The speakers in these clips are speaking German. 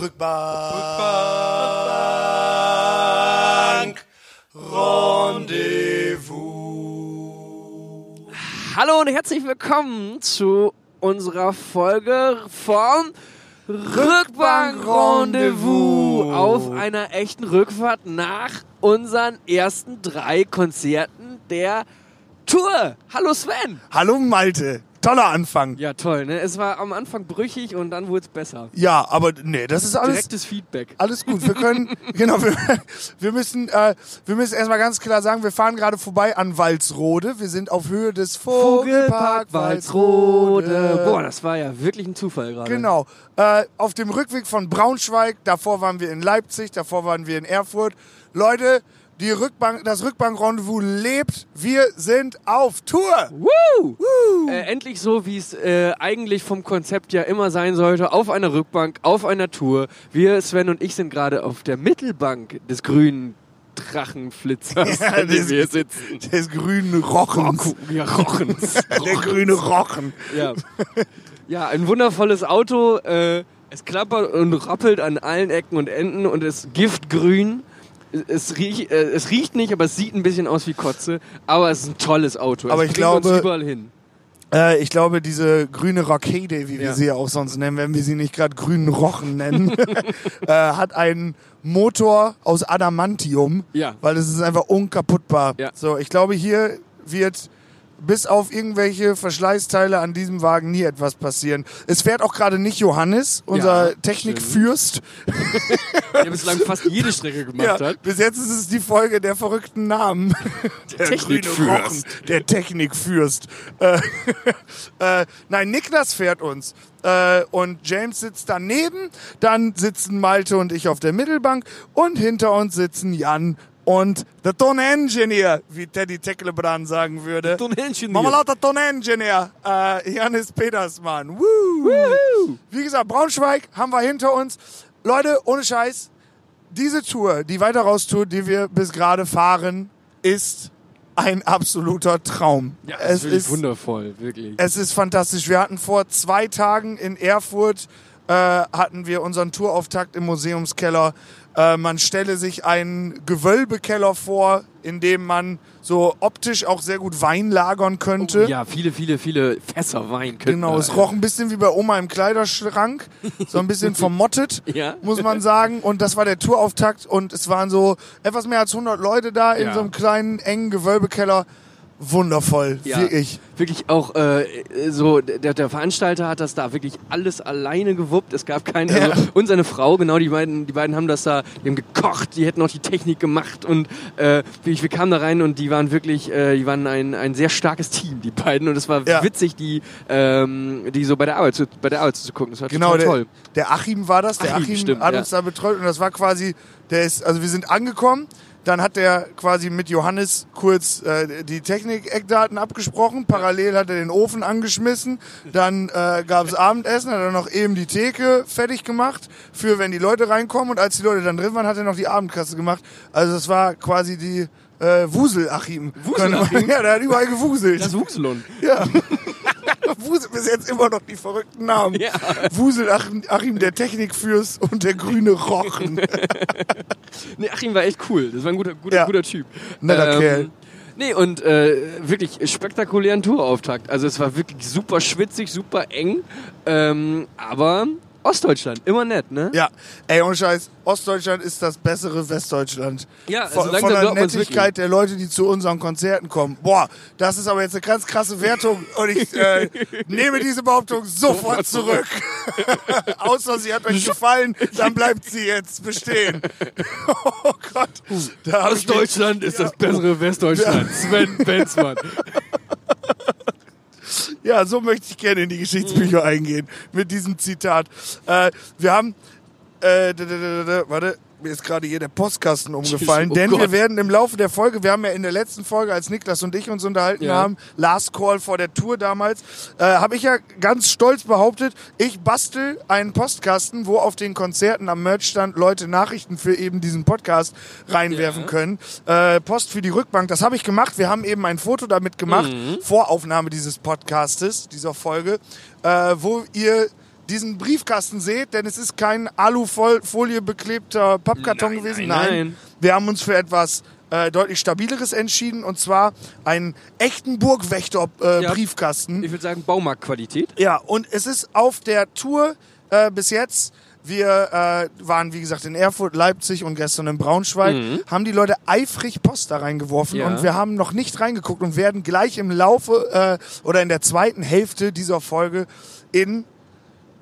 Rückbank. Rendezvous. Hallo und herzlich willkommen zu unserer Folge vom Rückbank-Rendezvous auf einer echten Rückfahrt nach unseren ersten drei Konzerten der Tour. Hallo Sven. Hallo Malte. Toller Anfang. Ja, toll, ne? Es war am Anfang brüchig und dann wurde es besser. Ja, aber nee, das ist alles. Direktes Feedback. Alles gut. Wir können, genau, wir, wir müssen, äh, wir müssen erstmal ganz klar sagen, wir fahren gerade vorbei an Walsrode. Wir sind auf Höhe des Vogelpark Walsrode. Boah, das war ja wirklich ein Zufall gerade. Genau. Äh, auf dem Rückweg von Braunschweig, davor waren wir in Leipzig, davor waren wir in Erfurt. Leute, die Rückbank, das Rückbank-Rendezvous lebt. Wir sind auf Tour. Woo! Äh, endlich so, wie es äh, eigentlich vom Konzept ja immer sein sollte. Auf einer Rückbank, auf einer Tour. Wir, Sven und ich, sind gerade auf der Mittelbank des grünen Drachenflitzers, Ja, an dem des- wir sitzen. Des grünen Rochens. Ja, Rochens. Der grüne Rochen. ja. ja, ein wundervolles Auto. Äh, es klappert und rappelt an allen Ecken und Enden und ist giftgrün. Es riecht, äh, es riecht nicht, aber es sieht ein bisschen aus wie Kotze. Aber es ist ein tolles Auto. Aber es ich bringt uns glaube- überall hin. Äh, ich glaube, diese grüne Rockade, wie wir Ja. sie ja auch sonst nennen, wenn wir sie nicht gerade grünen Rochen nennen, äh, hat einen Motor aus Adamantium, Ja. weil es ist einfach unkaputtbar. Ja. So, ich glaube, hier wird bis auf irgendwelche Verschleißteile an diesem Wagen nie etwas passieren. Es fährt auch gerade nicht Johannes, unser Ja, Technikfürst. der bislang fast jede Strecke gemacht Ja, hat. bis jetzt ist es die Folge der verrückten Namen. Der, Technikfürst. der Technikfürst. Äh, äh, nein, Niklas fährt uns. Äh, und James sitzt daneben. Dann sitzen Malte und ich auf der Mittelbank. Und hinter uns sitzen Jan und der Ton Engineer, wie Teddy Tecklebrand sagen würde. Mama lauter Ton Engineer. Äh, Janis Petersmann. Woo. Wie gesagt, Braunschweig haben wir hinter uns. Leute, ohne Scheiß, diese Tour, die weiter raus Tour, die wir bis gerade fahren, ist ein absoluter Traum. Ja, es es ist ist, wundervoll, wirklich. es ist fantastisch. Wir hatten vor zwei Tagen in Erfurt äh, hatten wir unseren Tourauftakt im Museumskeller. Äh, man stelle sich einen Gewölbekeller vor, in dem man so optisch auch sehr gut Wein lagern könnte. ja, viele, viele, viele Fässer Wein könnten Genau, es roch ein bisschen wie bei Oma im Kleiderschrank, so ein bisschen vermottet, Ja. muss man sagen. Und das war der Tourauftakt und es waren so etwas mehr als 100 Leute da in Ja. so einem kleinen, engen Gewölbekeller. Wundervoll, Ja. wirklich. Wirklich auch äh, so, der, der Veranstalter hat das da wirklich alles alleine gewuppt. Es gab keinen, also, Ja. und seine Frau, genau, die beiden, die beiden haben das da, die haben gekocht, die hätten auch die Technik gemacht und äh, wirklich, wir kamen da rein und die waren wirklich, äh, die waren ein, ein sehr starkes Team, die beiden. Und es war Ja. witzig, die, ähm, die so bei der Arbeit zu, bei der Arbeit zu gucken. Das war Genau, total der, toll. der Achim war das. Der Achim, Achim stimmt, hat uns da betreut und das war quasi, der ist, also wir sind angekommen. Dann hat der quasi mit Johannes kurz äh, die Technik-Eckdaten abgesprochen. Parallel hat er den Ofen angeschmissen. Dann äh, gab es Abendessen, hat er noch eben die Theke fertig gemacht, für wenn die Leute reinkommen. Und als die Leute dann drin waren, hat er noch die Abendkasse gemacht. Also das war quasi die äh, Wusel-Achim. Wusel-Achim? Ja, der hat überall gewuselt. Das Wuxelon. Ja. Wusel bis jetzt immer noch die verrückten Namen. Ja. Wusel Achim, der Technikfürst und der grüne Rochen. Nee, Achim war echt cool. Das war ein guter, guter, Ja. guter Typ. Netter Kerl. Nee, und äh, wirklich spektakulären Tourauftakt. Also es war wirklich super schwitzig, super eng. Ähm, aber Ostdeutschland, immer nett, ne? Ja, ey, ohne Scheiß, Ostdeutschland ist das bessere Westdeutschland. Ja, also von, von der Nettigkeit der Leute, die zu unseren Konzerten kommen. Boah, das ist aber jetzt eine ganz krasse Wertung und ich äh, nehme diese Behauptung sofort zurück. Außer sie hat euch gefallen, dann bleibt sie jetzt bestehen. oh Gott. Da ich mich- Ostdeutschland ist das bessere Westdeutschland. Sven Benzmann. Ja, so möchte ich gerne in die Geschichtsbücher eingehen mit diesem Zitat. Äh, wir haben, äh, warte, mir ist gerade hier der Postkasten umgefallen, Oh denn wir Gott. werden im Laufe der Folge, wir haben ja in der letzten Folge, als Niklas und ich uns unterhalten Ja. haben, Last Call vor der Tour damals, äh, habe ich ja ganz stolz behauptet, ich bastel einen Postkasten, wo auf den Konzerten am Merchstand Leute Nachrichten für eben diesen Podcast reinwerfen Ja. können. Äh, Post für die Rückbank, das habe ich gemacht. Wir haben eben ein Foto damit gemacht, Mhm. Voraufnahme dieses Podcastes, dieser Folge, äh, wo ihr diesen Briefkasten seht, denn es ist kein Alufolie beklebter Pappkarton Nein, gewesen. nein, nein. Wir haben uns für etwas äh, deutlich stabileres entschieden und zwar einen echten Burgwächter-Briefkasten. Äh, Ja. Briefkasten. Ich würde sagen Baumarktqualität. Ja, und es ist auf der Tour äh, bis jetzt. Wir äh, waren, wie gesagt, in Erfurt, Leipzig und gestern in Braunschweig, haben die Leute eifrig Post da reingeworfen Ja. und wir haben noch nicht reingeguckt und werden gleich im Laufe äh, oder in der zweiten Hälfte dieser Folge in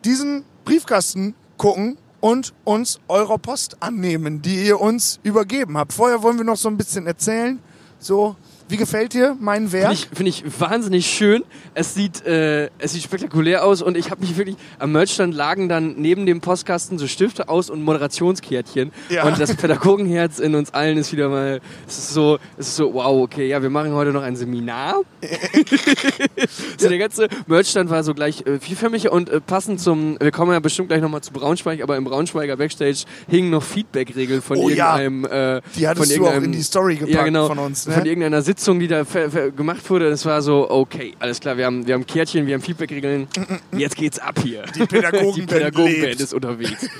diesen Briefkasten gucken und uns eurer Post annehmen, die ihr uns übergeben habt. Vorher wollen wir noch so ein bisschen erzählen. So, wie gefällt dir mein Werk? Finde ich, find ich wahnsinnig schön. Es sieht, äh, es sieht spektakulär aus und ich habe mich wirklich, am Merchstand lagen dann neben dem Postkasten so Stifte aus und Moderationskärtchen. Ja. Und das Pädagogenherz in uns allen ist wieder mal, es ist so, es ist so, wow, okay, ja, wir machen heute noch ein Seminar. so der ganze Merchstand war so gleich äh, vielförmig und äh, passend zum, wir kommen ja bestimmt gleich nochmal zu Braunschweig, aber im Braunschweiger Backstage hingen noch Feedback-Regeln von Oh ja. irgendeinem, äh, Die hattest von du auch irgendeinem- in die Story gepackt ja, genau, von uns. Ne? Von irgendeiner Sitzung, die da gemacht wurde. Das war so, okay, alles klar, wir haben, wir haben Kärtchen, wir haben Feedback-Regeln. Jetzt geht's ab hier. Die Pädagogenband lebt. ist unterwegs.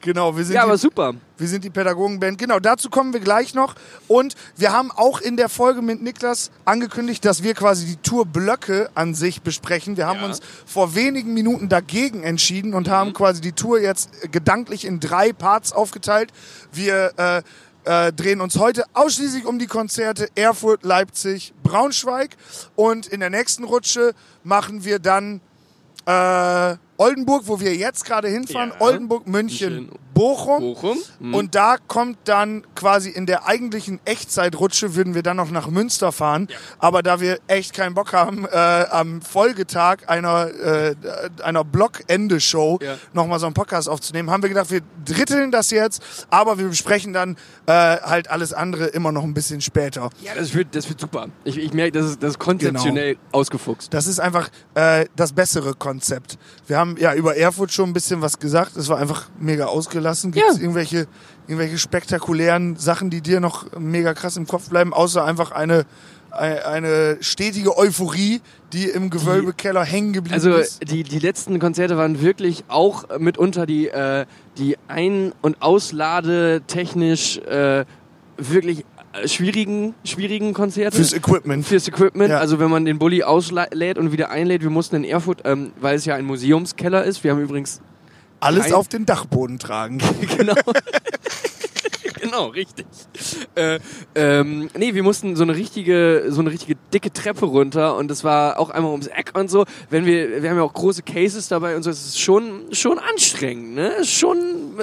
Genau, wir sind, Ja, aber die, super. wir sind die Pädagogenband. Genau, dazu kommen wir gleich noch. Und wir haben auch in der Folge mit Niklas angekündigt, dass wir quasi die Tourblöcke an sich besprechen. Wir haben Ja. uns vor wenigen Minuten dagegen entschieden und haben quasi die Tour jetzt gedanklich in drei Parts aufgeteilt. Wir äh, äh, drehen uns heute ausschließlich um die Konzerte Erfurt, Leipzig, Braunschweig. Und in der nächsten Rutsche machen wir dann äh, Oldenburg, wo wir jetzt gerade hinfahren. Ja. Oldenburg, München. Bochum. Bochum. Mhm. Und da kommt dann quasi in der eigentlichen Echtzeitrutsche würden wir dann noch nach Münster fahren. Aber da wir echt keinen Bock haben, äh, am Folgetag einer, äh, einer Blockende-Show Ja. nochmal so einen Podcast aufzunehmen, haben wir gedacht, wir dritteln das jetzt, aber wir besprechen dann äh, halt alles andere immer noch ein bisschen später. Ja, das wird, das wird super. Ich, ich merke, das ist, das ist konzeptionell Genau. ausgefuchst. Das ist einfach äh, das bessere Konzept. Wir haben ja über Erfurt schon ein bisschen was gesagt. Es war einfach mega ausgelassen. Gibt es Ja. irgendwelche, irgendwelche spektakulären Sachen, die dir noch mega krass im Kopf bleiben, außer einfach eine, eine, stetige Euphorie, die im Gewölbekeller hängen geblieben Also ist? die, die letzten Konzerte waren wirklich auch mitunter die, äh, die Ein- und Auslade technisch äh, wirklich schwierigen, schwierigen Konzerte. Fürs Equipment. Fürs Equipment, Ja. also wenn man den Bulli auslädt und wieder einlädt, wir mussten in Erfurt, ähm, weil es ja ein Museumskeller ist, wir haben übrigens Alles auf den Dachboden tragen. genau. genau, richtig. Äh, ähm, nee, wir mussten so eine richtige, so eine richtige dicke Treppe runter und das war auch einmal ums Eck und so. Wenn wir, wir haben ja auch große Cases dabei und so, es ist schon, schon anstrengend, ne? Schon,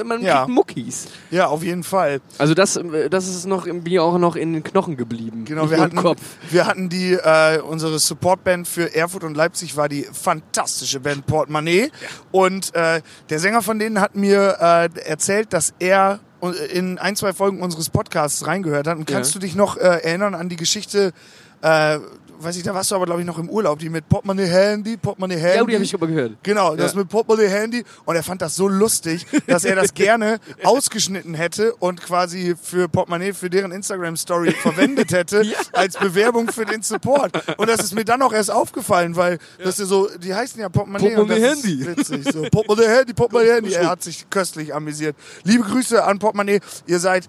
man Ja. kriegt Muckis. Ja, auf jeden Fall. Also das, das ist noch im mir auch noch in den Knochen geblieben. Genau, wir hatten, Kopf. wir hatten die, äh, unsere Supportband für Erfurt und Leipzig war die fantastische Band Portemonnaie. Und äh, der Sänger von denen hat mir äh, erzählt, dass er in ein, zwei Folgen unseres Podcasts reingehört hat. Und kannst Ja. du dich noch äh, erinnern an die Geschichte, äh, weiß ich, da warst du aber, glaube ich, noch im Urlaub, die mit Portemonnaie Handy, Portemonnaie Handy. Ja, die habe ich schon mal gehört. Genau, das Ja. mit Portemonnaie Handy. Und er fand das so lustig, dass er das gerne ausgeschnitten hätte und quasi für Portemonnaie für deren Instagram-Story verwendet hätte, Ja. als Bewerbung für den Support. Und das ist mir dann auch erst aufgefallen, weil das ist so, die heißen ja Portemonnaie. Portemonnaie Handy. Witzig, so. Portemonnaie Handy, Portemonnaie Handy. Er hat sich köstlich amüsiert. Liebe Grüße an Portemonnaie. Ihr seid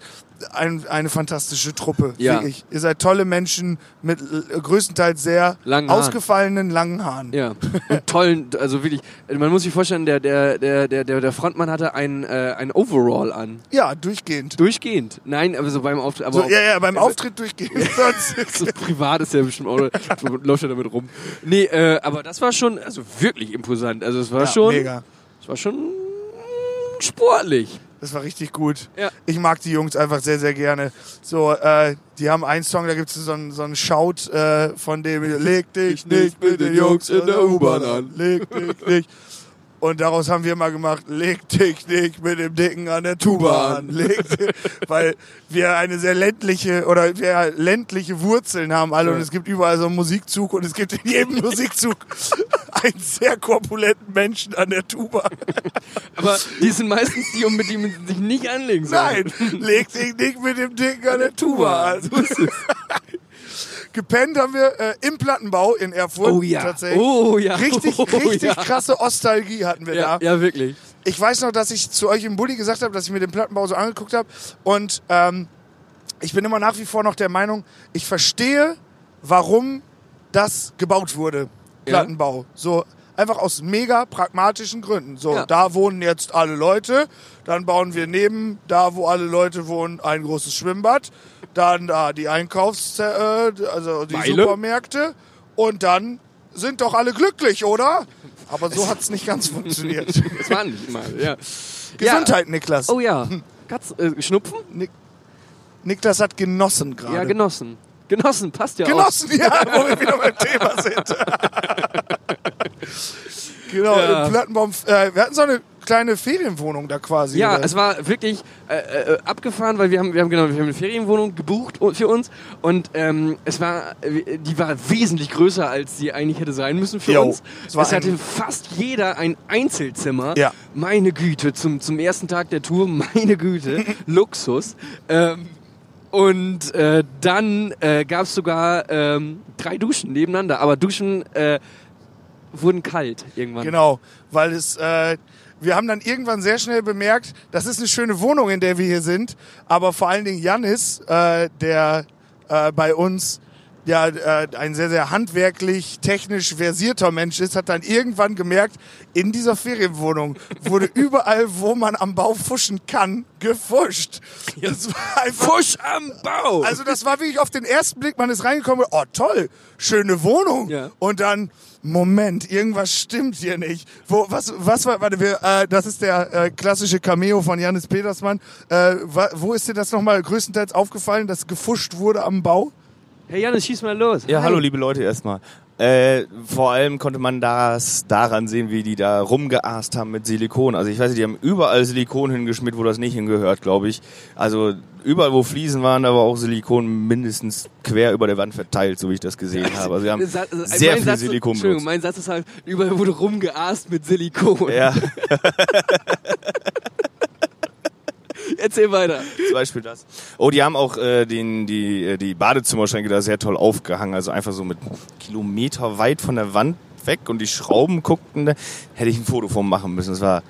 ein, eine fantastische Truppe, Ja. wirklich. Ihr seid tolle Menschen mit größtenteils sehr Langen Haaren. ausgefallenen langen Haaren. Ja, und tollen, also wirklich, man muss sich vorstellen, der, der, der, der, der Frontmann hatte ein, äh, ein Overall an. Ja, durchgehend. Durchgehend. Nein, aber so beim Auftritt, aber So, ja, ja, beim Auftritt durchgehend. Sonst- so privat ist ja bestimmt auch, läuft er damit rum. Nee, äh, aber das war schon, also wirklich imposant. Also es war ja, schon, Mega. es war schon sportlich. Das war richtig gut. Ja. Ich mag die Jungs einfach sehr, sehr gerne. So, äh, die haben einen Song, da gibt es so einen, so einen Shout äh, von dem, leg dich nicht mit den Jungs in der U-Bahn an. Leg dich nicht. Und daraus haben wir mal gemacht, leg dich nicht mit dem Dicken an der Tuba an. Leg weil wir eine sehr ländliche oder wir ländliche Wurzeln haben alle und es gibt überall so einen Musikzug und es gibt in jedem Musikzug einen sehr korpulenten Menschen an der Tuba. Aber die sind meistens die, um mit die man sich nicht anlegen soll. Nein, leg dich nicht mit dem Dicken an der Tuba an. So ist es. Gepennt haben wir äh, im Plattenbau in Erfurt. Oh ja. Tatsächlich. Oh ja. Richtig, Oh richtig ja. krasse Ostalgie hatten wir Ja, da. ja, wirklich. Ich weiß noch, dass ich zu euch im Bulli gesagt habe, dass ich mir den Plattenbau so angeguckt habe. Und ähm, ich bin immer nach wie vor noch der Meinung, ich verstehe, warum das gebaut wurde. Plattenbau. So einfach aus mega pragmatischen Gründen. So, Ja. da wohnen jetzt alle Leute. Dann bauen wir neben, da wo alle Leute wohnen, ein großes Schwimmbad. Dann da die Einkaufs-, äh, also die Meile. Supermärkte. Und dann sind doch alle glücklich, oder? Aber so hat's nicht ganz funktioniert. Das war nicht mal, ja. Gesundheit, Niklas. Ja. Oh ja. Katz, äh, Schnupfen? Nik Niklas hat genossen gerade. Ja, genossen. Genossen, passt ja auch. Genossen, ja, wo wir wieder beim Thema sind. genau, Ja. Plattenbaum. Äh, wir hatten so eine kleine Ferienwohnung da quasi. Ja, oder? es war wirklich äh, äh, abgefahren, weil wir haben, wir haben genau, wir haben eine Ferienwohnung gebucht für uns und ähm, es war, äh, die war wesentlich größer, als sie eigentlich hätte sein müssen für Jo, uns. es Es hatte fast jeder ein Einzelzimmer. Ja. Meine Güte, zum, zum ersten Tag der Tour, meine Güte, Luxus. Ähm, und äh, dann äh, gab es sogar ähm, drei Duschen nebeneinander, aber Duschen äh, wurden kalt irgendwann. Genau, weil es. Wir haben dann irgendwann sehr schnell bemerkt, das ist eine schöne Wohnung, in der wir hier sind, aber vor allen Dingen Jannis, äh, der äh, bei uns ja äh, ein sehr, sehr handwerklich, technisch versierter Mensch ist, hat dann irgendwann gemerkt, in dieser Ferienwohnung wurde überall, wo man am Bau fuschen kann, gefuscht. Das war einfach Fusch am Bau! also das war wirklich auf den ersten Blick, man ist reingekommen, oh toll, schöne Wohnung. Ja. Und dann, Moment, irgendwas stimmt hier nicht. Wo, was, was war, warte, wir, äh, das ist der äh, klassische Cameo von Janis Petersmann. Äh, wo ist dir das nochmal größtenteils aufgefallen, dass gefuscht wurde am Bau? Hey Janis, schieß mal los. Ja, Hi. hallo liebe Leute erstmal. Äh, vor allem konnte man das daran sehen, wie die da rumgeast haben mit Silikon. Also ich weiß nicht, die haben überall Silikon hingeschmiert, wo das nicht hingehört, glaube ich. Also überall, wo Fliesen waren, da war auch Silikon mindestens quer über der Wand verteilt, so wie ich das gesehen habe. Also wir haben Sa- also sehr viel Satz, Silikon Entschuldigung, benutzt. mein Satz ist halt, überall wurde rumgeast mit Silikon. Ja, Erzähl weiter. zum Beispiel das. Oh, die haben auch äh, den, die, äh, die Badezimmerschränke da sehr toll aufgehangen. Also einfach so mit Kilometer weit von der Wand weg und die Schrauben guckten. Da hätte ich ein Foto von machen müssen. Das war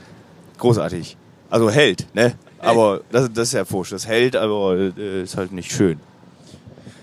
großartig. Also hält, ne? Aber das, das ist ja Fusch. Das hält, aber äh, ist halt nicht schön.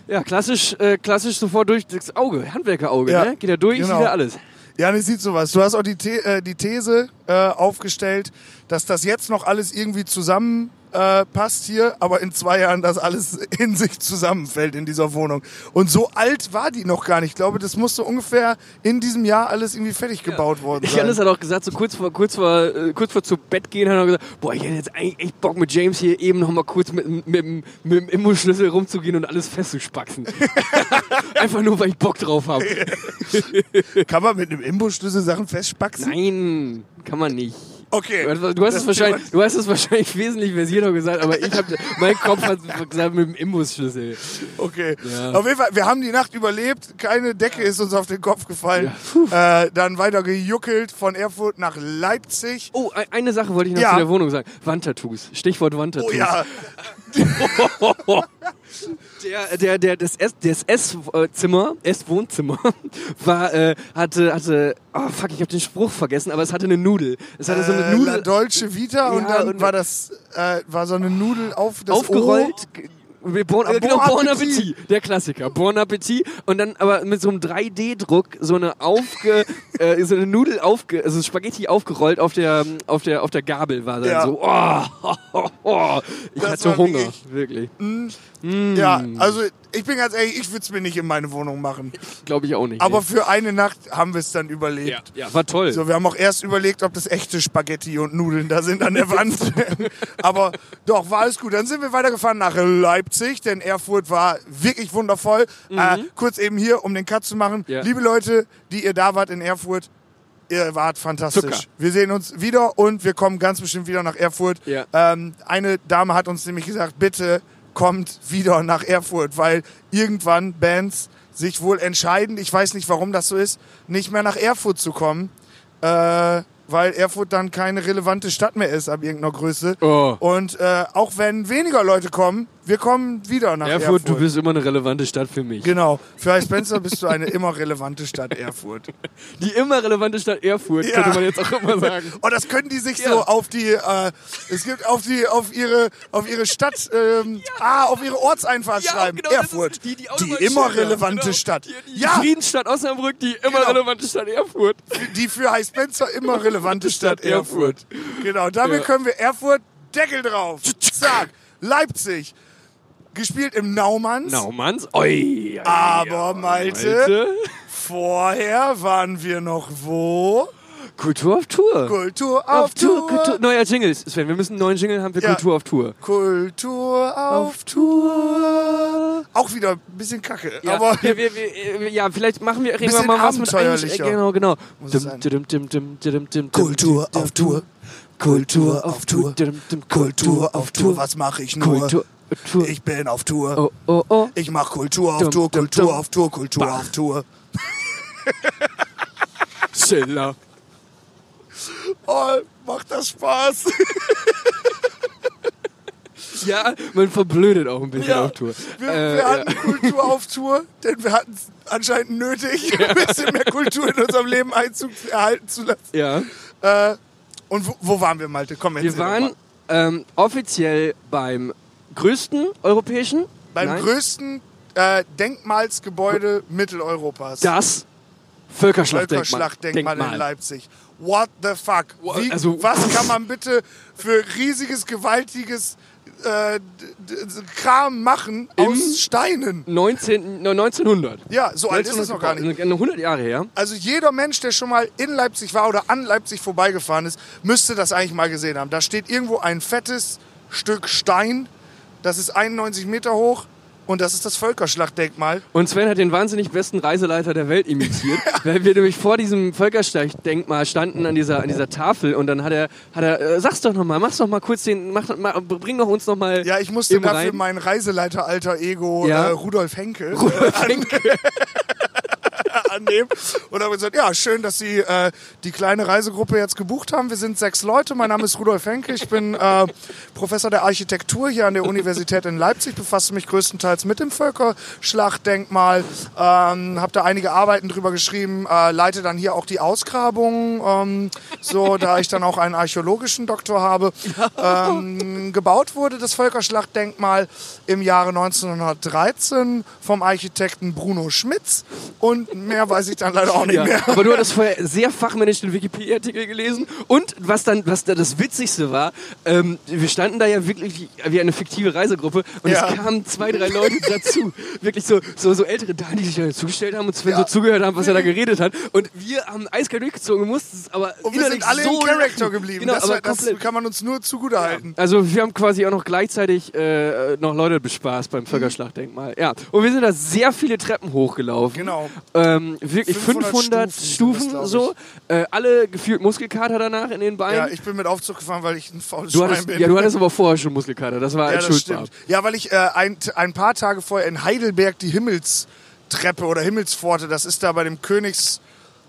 Ja, klassisch, äh, klassisch sofort durch das Auge, Handwerkerauge, Ja, ne? Geht ja durch, genau. sieht ja alles. Janis sieht sowas. Du hast auch die, The äh, die These äh, aufgestellt, dass das jetzt noch alles irgendwie zusammen äh, passt hier, aber in zwei Jahren das alles in sich zusammenfällt in dieser Wohnung. Und so alt war die noch gar nicht. Ich glaube, das musste ungefähr in diesem Jahr alles irgendwie fertig gebaut worden sein. Janis hat auch gesagt, so kurz vor, kurz vor, äh, kurz vor zu Bett gehen, hat er gesagt, boah, ich hätte jetzt eigentlich echt Bock mit James hier eben noch mal kurz mit, mit, mit, dem- mit dem Immo-Schlüssel rumzugehen und alles festzuspacken. Einfach nur, weil ich Bock drauf habe. Kann man mit einem Imbusschlüssel Sachen festspaxen? Nein, kann man nicht. Okay. Du hast, es wahrscheinlich, du hast es wahrscheinlich wesentlich versierter gesagt, aber ich habe, mein Kopf hat gesagt mit dem Imbusschlüssel. Okay. Ja. Auf jeden Fall, wir haben die Nacht überlebt. Keine Decke ist uns auf den Kopf gefallen. äh, dann weiter gejuckelt von Erfurt nach Leipzig. Oh, e- eine Sache wollte ich noch Ja. zu der Wohnung sagen. Wandtattoos. Stichwort Wandtattoos. Oh ja. Der, der, der, das S, das S-Zimmer, S-Wohnzimmer, war, äh, hatte, hatte, oh fuck, ich habe den Spruch vergessen, aber es hatte eine Nudel. Es hatte so eine Äh, La Nudel Dolce Vita und Ja, dann und- war das äh, war so eine Nudel auf das aufgerollt. G- Bon, Äh, genau, Bon Bon Appetit. Appetit, der Klassiker. Bon Appetit und dann aber mit so einem 3D-Druck so eine aufge, äh, so eine Nudel aufge, also Spaghetti aufgerollt auf der, auf der, auf der Gabel war dann Ja. so. Oh, oh, ich Das hatte Hunger, wirklich- wirklich. Oh, Ja, also ich bin ganz ehrlich, ich würde es mir nicht in meine Wohnung machen. Glaube ich auch nicht. Aber nee. für eine Nacht haben wir es dann überlebt. ja, ja, war toll. So, wir haben auch erst überlegt, ob das echte Spaghetti und Nudeln da sind an der Wand. Aber doch, war alles gut. Dann sind wir weitergefahren nach Leipzig, denn Erfurt war wirklich wundervoll. Äh, kurz eben hier, um den Cut zu machen. Ja. Liebe Leute, die ihr da wart in Erfurt, ihr wart fantastisch. Zucker. Wir sehen uns wieder und wir kommen ganz bestimmt wieder nach Erfurt. Ja. Ähm, eine Dame hat uns nämlich gesagt, bitte kommt wieder nach Erfurt, weil irgendwann Bands sich wohl entscheiden, ich weiß nicht, warum das so ist, nicht mehr nach Erfurt zu kommen, äh, weil Erfurt dann keine relevante Stadt mehr ist ab irgendeiner Größe. Oh. Und äh, auch wenn weniger Leute kommen, wir kommen wieder nach Erfurt. Erfurt, du bist immer eine relevante Stadt für mich. Genau. Für High Spencer bist du eine immer relevante Stadt Erfurt. Die immer relevante Stadt Erfurt, Ja. könnte man jetzt auch immer sagen. Und das können die sich Ja. so auf die, äh, es gibt auf die, auf ihre, auf ihre Stadt, ähm, ah, auf ihre Ortseinfahrt schreiben. genau, Erfurt. die, die, die immer relevante genau. Stadt. Die, die ja, Friedensstadt Osnabrück, die immer Genau. relevante Stadt Erfurt. die für High Spencer immer relevante Stadt Stadt Erfurt. Erfurt. Genau, damit Ja. können wir Erfurt, Deckel drauf. Zack. Leipzig. Gespielt im Naumanns. Naumanns. Oi, oi, Aber Malte, Malte. vorher waren wir noch wo? Kultur auf Tour. Kultur auf, Tour. Kultur. Neuer Jingle, Sven. Wir müssen einen neuen Jingle haben für Ja. Kultur auf Tour. Kultur auf Tour. Auch wieder ein bisschen kacke, Ja, aber wir, wir, wir, ja, vielleicht machen wir Bisschen mal was mit. Einsch- Genau, genau. Kultur auf Tour. Kultur auf Tour. Kultur auf Tour. Was mache ich nur? Kultur auf Tour. Ich bin auf Tour. Oh, oh, oh. Ich mach Kultur auf Dum, Tour, Kultur dum. auf Tour, Kultur Bah. auf Tour. Schiller. Oh, macht das Spaß. Ja, man verblödet auch ein bisschen Ja. auf Tour. Wir, Äh, wir ja. hatten Kultur auf Tour, denn wir hatten es anscheinend nötig, ein bisschen mehr Kultur in unserem Leben Einzug erhalten zu lassen. Ja. Äh, und wo, wo waren wir, Malte? Komm, Wir erzähl doch waren ähm, offiziell beim größten europäischen, beim Nein, größten äh, Denkmalsgebäude Mitteleuropas. das Völkerschlachtdenkmal. Völkerschlachtdenkmal in. Leipzig. What the fuck? Wie, also- was kann man bitte für riesiges, gewaltiges äh, Kram machen aus Steinen? 19, no, 1900. Ja, so alt ist es noch gar nicht. 100 Jahre her. Also jeder Mensch, der schon mal in Leipzig war oder an Leipzig vorbeigefahren ist, müsste das eigentlich mal gesehen haben. Da steht irgendwo ein fettes Stück Stein, das ist 91 Meter hoch und das ist das Völkerschlachtdenkmal. Und Sven hat den wahnsinnig besten Reiseleiter der Welt imitiert, weil wir nämlich vor diesem Völkerschlachtdenkmal standen an dieser, an dieser Tafel und dann hat er, hat er äh, sag's doch nochmal, mach's doch mal kurz den, mach, mach, bring doch uns nochmal. Ja, ich musste dafür rein. mein Reiseleiter-alter Ego Ja. äh, Rudolf Henke äh, annehmen. Und habe gesagt, ja, schön, dass Sie äh, die kleine Reisegruppe jetzt gebucht haben. Wir sind sechs Leute. Mein Name ist Rudolf Henke. Ich bin äh, Professor der Architektur hier an der Universität in Leipzig. Befasse mich größtenteils mit dem Völkerschlachtdenkmal. Ähm, habe da einige Arbeiten drüber geschrieben. Äh, leite dann hier auch die Ausgrabung. Ähm, so, da ich dann auch einen archäologischen Doktor habe. Ähm, gebaut wurde das Völkerschlachtdenkmal im Jahre 1913 vom Architekten Bruno Schmitz. Und mehr weiß ich dann leider auch nicht Ja, mehr. aber du hattest vorher sehr fachmännisch den Wikipedia-Artikel gelesen und was dann, was da das Witzigste war, ähm, wir standen da ja wirklich wie eine fiktive Reisegruppe und Ja. es kamen zwei, drei Leute dazu, wirklich so, so, so ältere Damen, die sich da zugestellt haben und Sven Ja. so zugehört haben, was er da geredet hat und wir haben eiskalt durchgezogen, mussten es aber Und wir sind alle so im Charakter geblieben. Genau, das, aber das kann man uns nur zugutehalten. Also wir haben quasi auch noch gleichzeitig äh, noch Leute bespaßt beim Völkerschlachtdenkmal. Ja, und wir sind da sehr viele Treppen hochgelaufen. Genau. Ähm, wirklich 500, 500 Stufen, Stufen so. Äh, alle gefühlt Muskelkater danach in den Ja, Beinen. ich bin mit Aufzug gefahren, weil ich ein faules du Schwein hattest, bin. ja, du hattest aber vorher schon Muskelkater. Das war Ja, als das stimmt. Ja, weil ich äh, ein, ein paar Tage vorher in Heidelberg die Himmelstreppe oder Himmelspforte, das ist da bei dem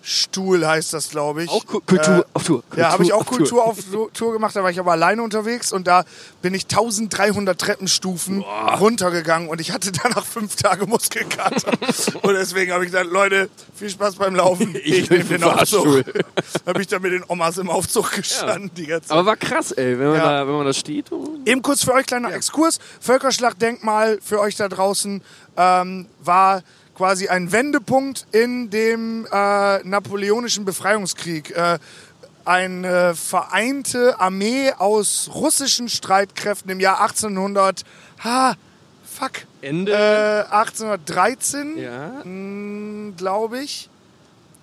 Königsstuhl, heißt das, glaube ich. Auch Ku- Kultur Äh, auf Tour. Ja, habe ich auch auf Kultur auf Tour. Tour gemacht, da war ich aber alleine unterwegs und da bin ich 1300 Treppenstufen runtergegangen und ich hatte danach fünf Tage Muskelkater. und deswegen habe ich gesagt, Leute, viel Spaß beim Laufen. Ich nehme bin den. Aufzug. habe ich da mit den Omas im Aufzug gestanden die ganze Zeit. Aber war krass, ey, wenn man, Ja. da, wenn man da steht. Eben kurz für euch kleiner Exkurs. Völkerschlachtdenkmal für euch da draußen ähm, war quasi ein Wendepunkt in dem äh, napoleonischen Befreiungskrieg. Äh, eine vereinte Armee aus russischen Streitkräften im Jahr 1800. Ha, fuck. Ende. Äh, 1813 ja. glaube ich.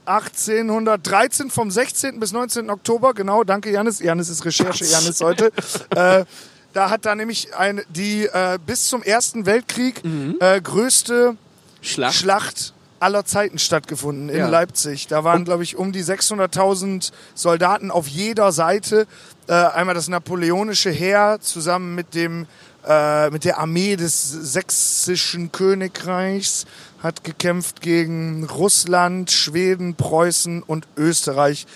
1813 vom 16. bis 19. Oktober, genau, danke Janis. Janis ist Recherche, Janis heute. äh, da hat da nämlich eine, die äh, bis zum Ersten Weltkrieg Mhm. äh, größte Schlacht. Schlacht aller Zeiten stattgefunden in Ja. Leipzig. Da waren, glaube ich, um die 600.000 Soldaten auf jeder Seite. Äh, einmal das napoleonische Heer zusammen mit dem äh, mit der Armee des sächsischen Königreichs hat gekämpft gegen Russland, Schweden, Preußen und Österreich.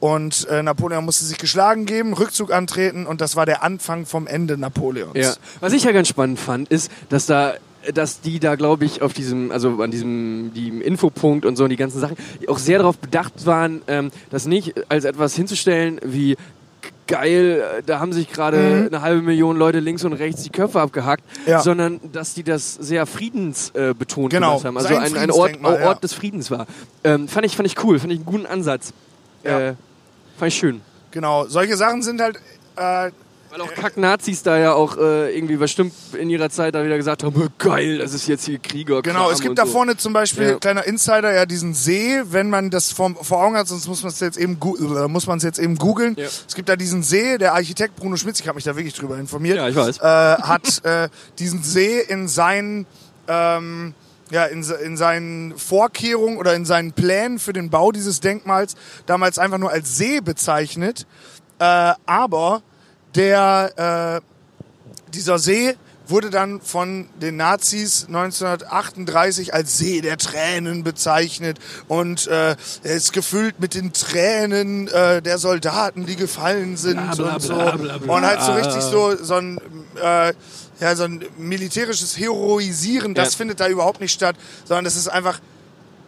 und äh, Napoleon musste sich geschlagen geben, Rückzug antreten und das war der Anfang vom Ende Napoleons. Ja. Was ich ja ganz spannend fand, ist, dass da dass die da, glaube ich, auf diesem, also an diesem die Infopunkt und so und die ganzen Sachen auch sehr darauf bedacht waren, ähm, das nicht als etwas hinzustellen wie geil, da haben sich gerade Mhm. eine halbe Million Leute links und rechts die Köpfe abgehackt, Ja. sondern dass die das sehr friedensbetont äh, Genau, haben. Also ein, ein Ort, Ort ja. des Friedens war. Ähm, fand, ich, fand ich cool, fand ich einen guten Ansatz. Ja. Äh, fand ich schön. Genau, solche Sachen sind halt äh, Weil auch Kack-Nazis da ja auch äh, irgendwie bestimmt in ihrer Zeit da wieder gesagt haben, "Oh, geil, das ist jetzt hier Krieger. Genau, es gibt da vorne zum Beispiel, Ja. kleiner Insider, ja diesen See, wenn man das vor, vor Augen hat, sonst muss man es jetzt eben äh, muss man es jetzt eben googeln. Ja. Es gibt da diesen See, der Architekt Bruno Schmitz, ich habe mich da wirklich drüber informiert, Ja, ich weiß. äh, hat äh, diesen See in seinen ähm, ja, in, in seinen Vorkehrungen oder in seinen Plänen für den Bau dieses Denkmals damals einfach nur als See bezeichnet. Äh, aber der, äh, dieser See wurde dann von den Nazis 1938 als See der Tränen bezeichnet und äh, er ist gefüllt mit den Tränen äh, der Soldaten, die gefallen sind Bla, bla, und so. bla. Und halt so richtig so, so ein äh, ja, so ein militärisches Heroisieren, das Ja. findet da überhaupt nicht statt, sondern es ist einfach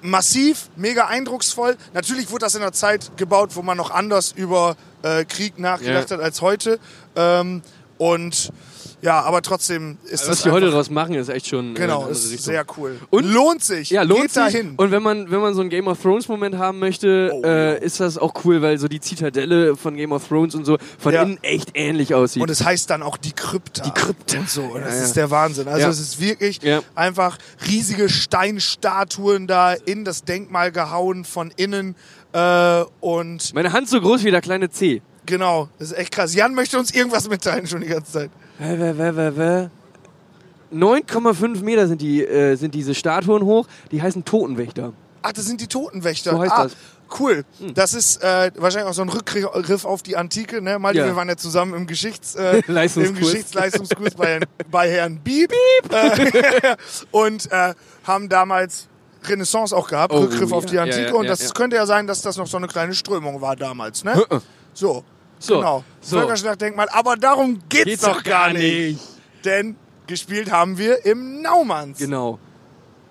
massiv, mega eindrucksvoll. Natürlich wurde das in einer Zeit gebaut, wo man noch anders über äh, Krieg nachgedacht Ja. hat als heute. Ähm, und ja, aber trotzdem ist Was das die heute draus machen, ist echt schon. äh, genau, ist Richtung. sehr cool. Und- lohnt sich. Ja, lohnt Geht sich. dahin. Und wenn man, wenn man so einen Game of Thrones Moment haben möchte, Oh, äh, ja. ist das auch cool, weil so die Zitadelle von Game of Thrones und so von Ja. innen echt ähnlich aussieht. Und es heißt dann auch die Krypta. Die Krypta. Und so. Und das Ja, ist der Wahnsinn. Also es ist wirklich einfach riesige Steinstatuen da in das Denkmal gehauen von innen. Äh, und Meine Hand so groß wie der kleine C. genau, das ist echt krass. Jan möchte uns irgendwas mitteilen schon die ganze Zeit. Wä, wä, wä, wä, wä. 9,5 Meter sind, die, äh, sind diese Statuen hoch. Die heißen Totenwächter. Ach, das sind die Totenwächter. So heißt ah, das. Hm. Cool. Das ist äh, wahrscheinlich auch so ein Rückgriff auf die Antike. Ne? Mal, Ja. wir waren ja zusammen im, Geschichts, äh, im Geschichtsleistungskurs bei, Herrn- bei Herrn Bieb. Äh, und äh, haben damals Renaissance auch gehabt, Oh, Rückgriff auf ja. die Ja, Antike. ja, und das könnte ja sein, dass das noch so eine kleine Strömung war damals. Ne? So. So. Genau. So. Völkerschlachtdenkmal. Aber darum geht's, Geht's doch gar nicht. Denn gespielt haben wir im Naumanns. Genau.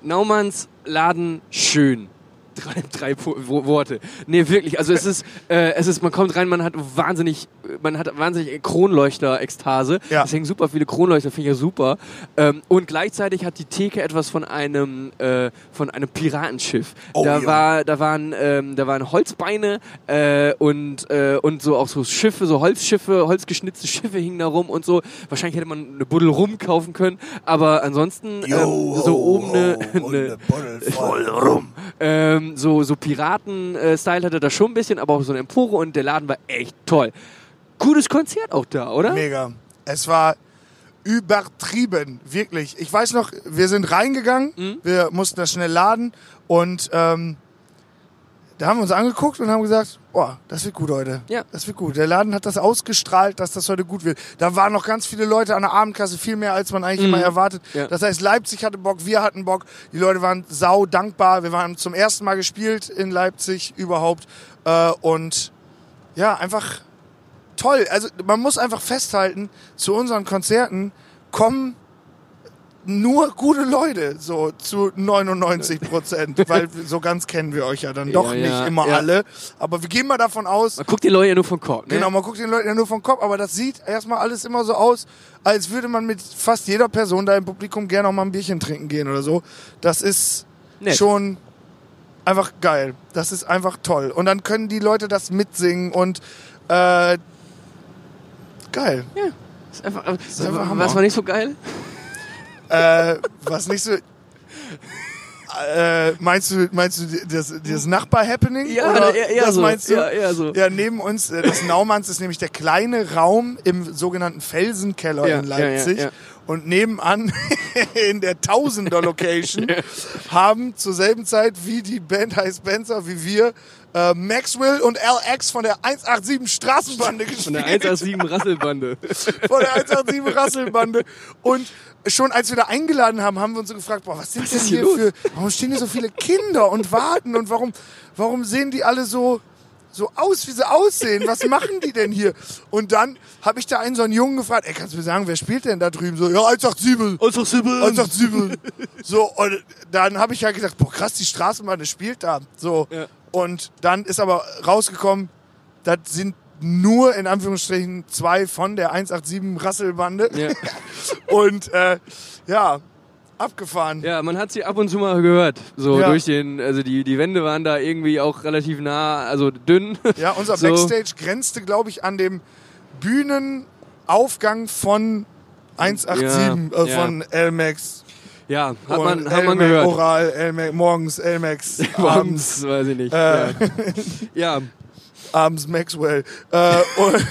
Naumanns Laden schön. Drei, drei Worte. Nee, wirklich. Also es ist, äh, es ist, man kommt rein, man hat wahnsinnig, man hat wahnsinnig Kronleuchter-Ekstase. Ja. Es hängen super viele Kronleuchter, finde ich ja super. Ähm, und gleichzeitig hat die Theke etwas von einem, äh, von einem Piratenschiff. Oh, da ja. war, da waren, ähm, da waren Holzbeine äh, und äh, und so auch so Schiffe, so Holzschiffe, holzgeschnitzte Schiffe hingen da rum und so. Wahrscheinlich hätte man eine Buddel rum kaufen können, aber ansonsten ähm, so oben eine, eine voll rum. ähm, so, so Piraten-Style hatte da schon ein bisschen, aber auch so eine Empore und der Laden war echt toll. Gutes Konzert auch da, oder? Mega. Es war übertrieben, wirklich. Ich weiß noch, wir sind reingegangen, Mhm. wir mussten das schnell laden und ähm, da haben wir uns angeguckt und haben gesagt, boah, das wird gut heute. Ja. Das wird gut. Der Laden hat das ausgestrahlt, dass das heute gut wird. Da waren noch ganz viele Leute an der Abendkasse, viel mehr als man eigentlich immer erwartet. Mhm. Ja. Das heißt, Leipzig hatte Bock, wir hatten Bock. Die Leute waren sau dankbar. Wir waren zum ersten Mal gespielt in Leipzig überhaupt äh, und ja, einfach toll. Also man muss einfach festhalten, zu unseren Konzerten kommen nur gute Leute, so zu 99 Prozent, weil so ganz kennen wir euch ja dann doch Ja, nicht ja, immer ja. alle. Aber wir gehen mal davon aus, Man guckt die Leute ja nur von Korb, ne? genau, man guckt den Leuten ja nur vom Kopf, aber das sieht erstmal alles immer so aus, als würde man mit fast jeder Person da im Publikum gerne auch mal ein Bierchen trinken gehen oder so. Das ist Nett. schon einfach geil. Das ist einfach toll. Und dann können die Leute das mitsingen und äh, geil. Ist einfach, ist einfach was war nicht so geil? Äh, was nicht so. Äh, meinst du, meinst du das, das Nachbar-Happening? Oder eher, eher das so. meinst du? Ja, eher so. Ja, neben uns, äh, das Naumanns ist nämlich der kleine Raum im sogenannten Felsenkeller Ja, in ja, ja, Leipzig. ja. Und nebenan in der Tausender-Location haben zur selben Zeit, wie die Band heißt Spencer, wie wir, äh, Maxwell und LX von der 187 Straßenbande gespielt. Von der 187 Rasselbande. von der 187 Rasselbande. Und schon als wir da eingeladen haben, haben wir uns so gefragt, boah, was sind Was denn hier hier für, warum stehen hier so viele Kinder und warten und warum, warum sehen die alle so, so aus, wie sie aussehen. Was machen die denn hier? Und dann habe ich da einen so einen Jungen gefragt, ey, kannst du mir sagen, wer spielt denn da drüben? So, ja, 187. 187. 187. So, und dann habe ich ja gedacht, boah, krass, die Straßenbahn, spielt da. So. Ja. Und dann ist aber rausgekommen, das sind nur in Anführungsstrichen zwei von der 187 Rasselbande. Ja. Und äh, ja, abgefahren. Ja, man hat sie ab und zu mal gehört. So Ja. durch den, also die, die Wände waren da irgendwie auch relativ nah, also dünn. Ja, unser So. Backstage grenzte, glaube ich, an dem Bühnenaufgang von 187, Ja, äh, von L-Max. Ja, hat Und man, hat man gehört. Oral, L-Max, morgens L-Max, abends, Abends, weiß ich nicht. Äh. Ja. ja, abends Maxwell. Äh, und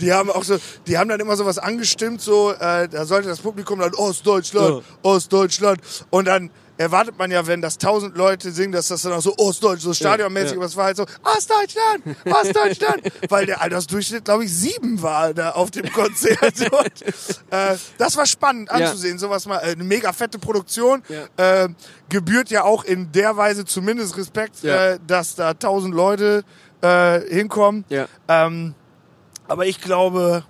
die haben auch so, die haben dann immer sowas angestimmt, so, äh, da sollte das Publikum dann Ostdeutschland, Ostdeutschland. Und dann erwartet man ja, wenn das tausend Leute singen, dass das dann auch so Ostdeutsch, so stadionmäßig, ja. aber es war halt so Ostdeutschland, Ostdeutschland, weil der Altersdurchschnitt, glaube ich, sieben war da auf dem Konzert. Und, äh, das war spannend Ja. anzusehen, sowas mal, äh, eine mega fette Produktion, Ja. äh, gebührt ja auch in der Weise zumindest Respekt, Ja. äh, dass da tausend Leute äh, hinkommen. ja. Ähm, aber ich glaube,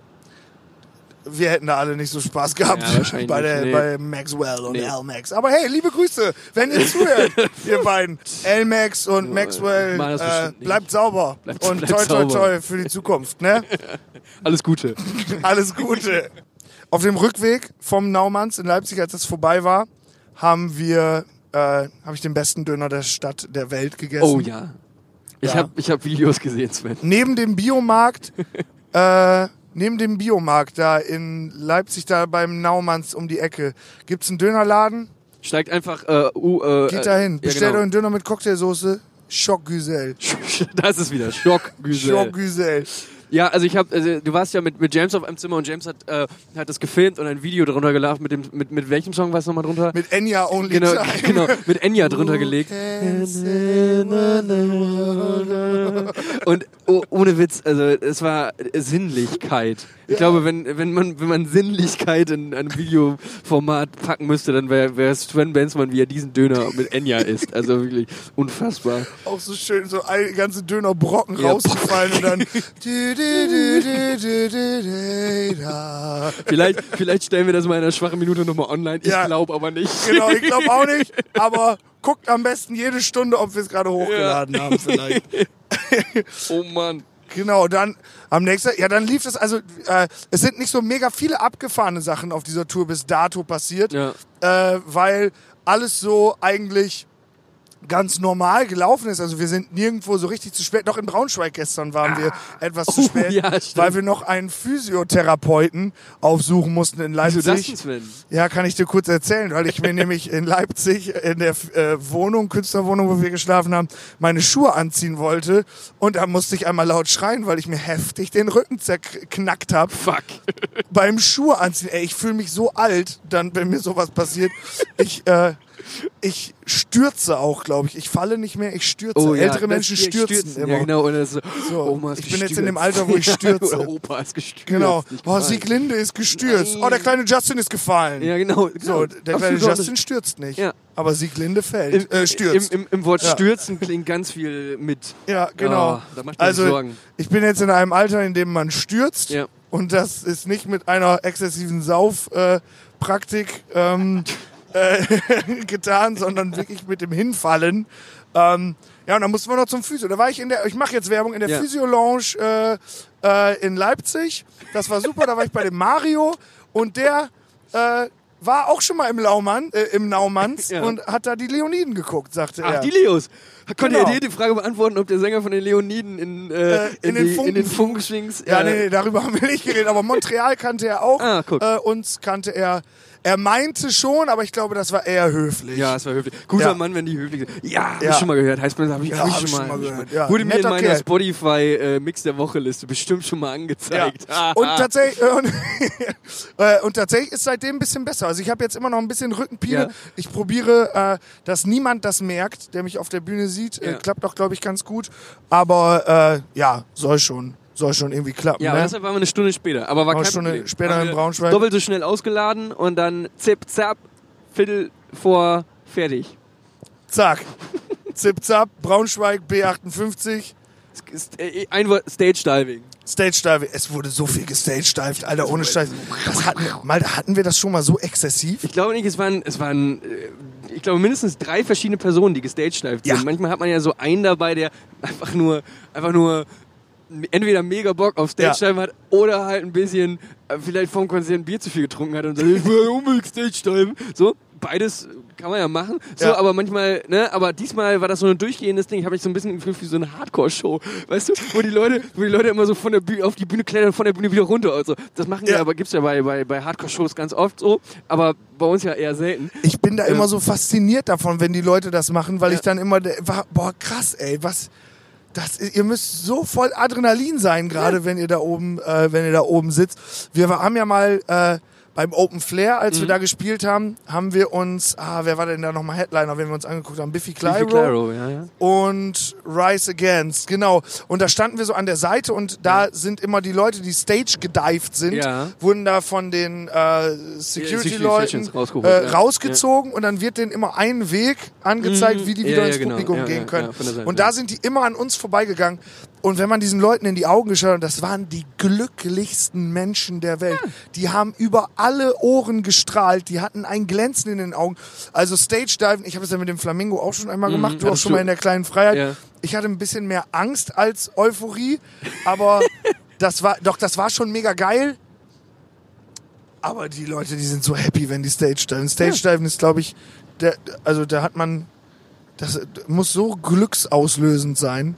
wir hätten da alle nicht so Spaß gehabt Ja, bei, der, nee. bei Maxwell und Nee. L-Max. Aber hey, liebe Grüße, wenn ihr zuhört, ihr beiden. L-Max und Maxwell, äh, bleibt sauber. Bleibt- und bleibt toi, toi, toi für die Zukunft. Ne? Alles Gute. Alles Gute. Auf dem Rückweg vom Naumanns in Leipzig, als es vorbei war, haben wir, äh, habe ich den besten Döner der Stadt, der Welt gegessen. Oh ja. Ich Ja. habe ich hab Videos gesehen, Sven. neben dem Biomarkt, äh, neben dem Biomarkt da in Leipzig, da beim Naumanns um die Ecke, gibt's einen Dönerladen. Steigt einfach, äh, uh, äh, Geht da hin. Ja, Bestellt euch genau. einen Döner mit Cocktailsoße. Schockgüsel. da ist es wieder. Schockgüsel. Schockgüsel. Ja, also ich habe, also du warst ja mit, mit James auf einem Zimmer und James hat, äh, hat das gefilmt und ein Video drunter geladen. Mit, dem, mit, mit welchem Song war es nochmal drunter? Mit Enya Only genau, Time. genau, mit Enya drunter gelegt. Und oh, ohne Witz, also es war Sinnlichkeit. Ich glaube, wenn, wenn, man, wenn man Sinnlichkeit in einem Videoformat packen müsste, dann wäre wär es Sven Benzmann, wie er diesen Döner mit Enya isst. Also wirklich unfassbar. Auch so schön, so all, ganze Dönerbrocken Ja, rausgefallen und dann. Vielleicht, vielleicht stellen wir das mal in einer schwachen Minute nochmal online. Ich Ja. glaube aber nicht. Genau, ich glaube auch nicht, aber guckt am besten jede Stunde, ob wir es gerade hochgeladen haben vielleicht. Oh Mann. Genau, dann am nächsten, ja, dann lief es, also äh, es sind nicht so mega viele abgefahrene Sachen auf dieser Tour bis dato passiert, Ja. äh, weil alles so eigentlich ganz normal gelaufen ist. Also wir sind nirgendwo so richtig zu spät. Doch in Braunschweig gestern waren wir etwas zu Oh, spät, ja, weil wir noch einen Physiotherapeuten aufsuchen mussten in Wieso das denn, Leipzig. Sven? Ja, kann ich dir kurz erzählen, weil ich mir nämlich in Leipzig in der äh, Wohnung, Künstlerwohnung, wo wir geschlafen haben, meine Schuhe anziehen wollte und da musste ich einmal laut schreien, weil ich mir heftig den Rücken zerknackt habe Fuck. beim Schuhe anziehen. Ey, ich fühle mich so alt, dann wenn mir sowas passiert. Ich äh, ich stürze auch, glaube ich. Ich falle nicht mehr, ich stürze. Oh, ja, Ältere das- Menschen ja, stürzen immer. Ja, genau. Und so, So, Oma ist ich bin jetzt in dem Alter, wo ich stürze. Oder Opa ist gestürzt. Genau. Oh. Sieglinde ist gestürzt. Nein. Oh, der kleine Justin ist gefallen. Ja, genau. So, genau. der kleine Absolut Justin stürzt nicht. Ja. Aber Sieglinde fällt. Im, äh, stürzt. Im, im, Im Wort Ja. stürzen klingt ganz viel mit. ja, genau. Oh, da macht man also, ich bin jetzt in einem Alter, in dem man stürzt. Ja. Und das ist nicht mit einer exzessiven Saufpraktik äh, ähm, äh, getan, sondern wirklich mit dem Hinfallen. Ähm, ja, und dann mussten wir noch zum Physio. Da war ich in der, ich mache jetzt Werbung, in der Ja. Physio-Lounge äh, äh, in Leipzig. Das war super, da war ich bei dem Mario und der äh, war auch schon mal im Laumann, äh, im Naumanns Ja. und hat da die Leoniden geguckt, sagte Ach, er. die Leos. Konnte Genau. er dir die Frage beantworten, ob der Sänger von den Leoniden in, äh, Äh, in den die, Funken- in den Funkschwings. Ja, nee, nee, darüber haben wir nicht geredet, aber Montreal kannte er auch. Ah, guck. Äh, uns kannte er. Er meinte schon, aber ich glaube, das war eher höflich. Ja, es war höflich. Guter Ja. Mann, wenn die höflich sind. Ja, hab Ja. ich schon mal gehört. Heißt man, habe ich, Ja, hab ich hab schon ich mal, schon mal hab gehört. Ja, Wurde mir in netter meiner Kerl. Spotify äh, Mix der Woche Liste bestimmt schon mal angezeigt. Und, tatsächlich, äh, und, äh, und tatsächlich ist seitdem ein bisschen besser. Also ich habe jetzt immer noch ein bisschen Rückenpine. Ich probiere, äh, dass niemand das merkt, der mich auf der Bühne sieht. Äh, klappt auch, glaube ich, ganz gut. Aber äh, ja, soll schon, soll schon irgendwie klappen. Ja, ne? deshalb waren wir eine Stunde später. Aber war eine kein Stunde Problem. später in Braunschweig. Doppelt so schnell ausgeladen und dann zip, zap, Viertel vor fertig. Zack. Zip Zap, Braunschweig, B58. Ist, äh, ein Wort, Stage Diving. Stage Diving. Es wurde so viel gestagedived, Alter, ohne Scheiß. Das hatten, mal, hatten wir das schon mal so exzessiv? Ich glaube nicht, es waren, es waren, äh, ich glaube mindestens drei verschiedene Personen, die gestagedived Ja. sind. Manchmal hat man ja so einen dabei, der einfach nur, einfach nur entweder mega Bock auf Stage Dive hat oder halt ein bisschen äh, vielleicht vom Konzert ein Bier zu viel getrunken hat und sagt, ich will unbedingt Stage Dive. So, beides kann man ja machen. So, Ja. aber manchmal, ne, aber diesmal war das so ein durchgehendes Ding. Ich habe mich so ein bisschen gefühlt wie so eine Hardcore-Show, weißt du, wo die Leute, wo die Leute immer so von der Bühne auf die Bühne klettern, von der Bühne wieder runter und so. Das machen ja, Ja. aber gibt's ja bei, bei, bei Hardcore-Shows ganz oft so, aber bei uns ja eher selten. Ich bin da Ja. immer so fasziniert davon, wenn die Leute das machen, weil Ja. ich dann immer, boah, krass, ey, was, das, ihr müsst so voll Adrenalin sein, gerade wenn ihr da oben, äh, wenn ihr da oben sitzt. Wir haben ja mal äh, beim Open Flair, als Mhm. wir da gespielt haben, haben wir uns, ah, wer war denn da nochmal Headliner, wenn wir uns angeguckt haben? Biffy Clyro, Biffy Clyro, ja, ja. und Rise Against, genau. Und da standen wir so an der Seite und da sind immer die Leute, die Stage gedived sind, Ja. wurden da von den äh, Security Security-Leuten rausgeholt, äh, ja. rausgezogen und dann wird denen immer ein Weg angezeigt, Mhm. wie die Ja, wieder ja, ins genau. Publikum Ja, gehen ja, können. ja, Seite, und ja. da sind die immer an uns vorbeigegangen. Und wenn man diesen Leuten in die Augen geschaut hat, das waren die glücklichsten Menschen der Welt. Die haben über alle Ohren gestrahlt, die hatten ein Glänzen in den Augen. Also Stage Diving, ich habe das ja mit dem Flamingo auch schon einmal gemacht, du auch schon du- mal in der kleinen Freiheit. Ja. Ich hatte ein bisschen mehr Angst als Euphorie, aber das war doch das war schon mega geil. Aber die Leute, die sind so happy, wenn die Stage diven. Stage diven ist, glaube ich, der, also da hat man, das muss so glücksauslösend sein.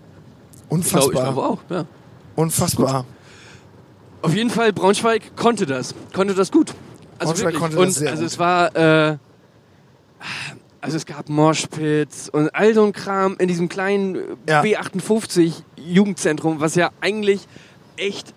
Unfassbar. ich glaube auch, ja. Unfassbar. Auf jeden Fall, Braunschweig konnte das. Konnte das gut. Also Braunschweig wirklich. konnte und das sehr also gut. es war, äh, also es gab Moshpits und all so ein Kram in diesem kleinen Ja. B58 Jugendzentrum, was ja eigentlich echt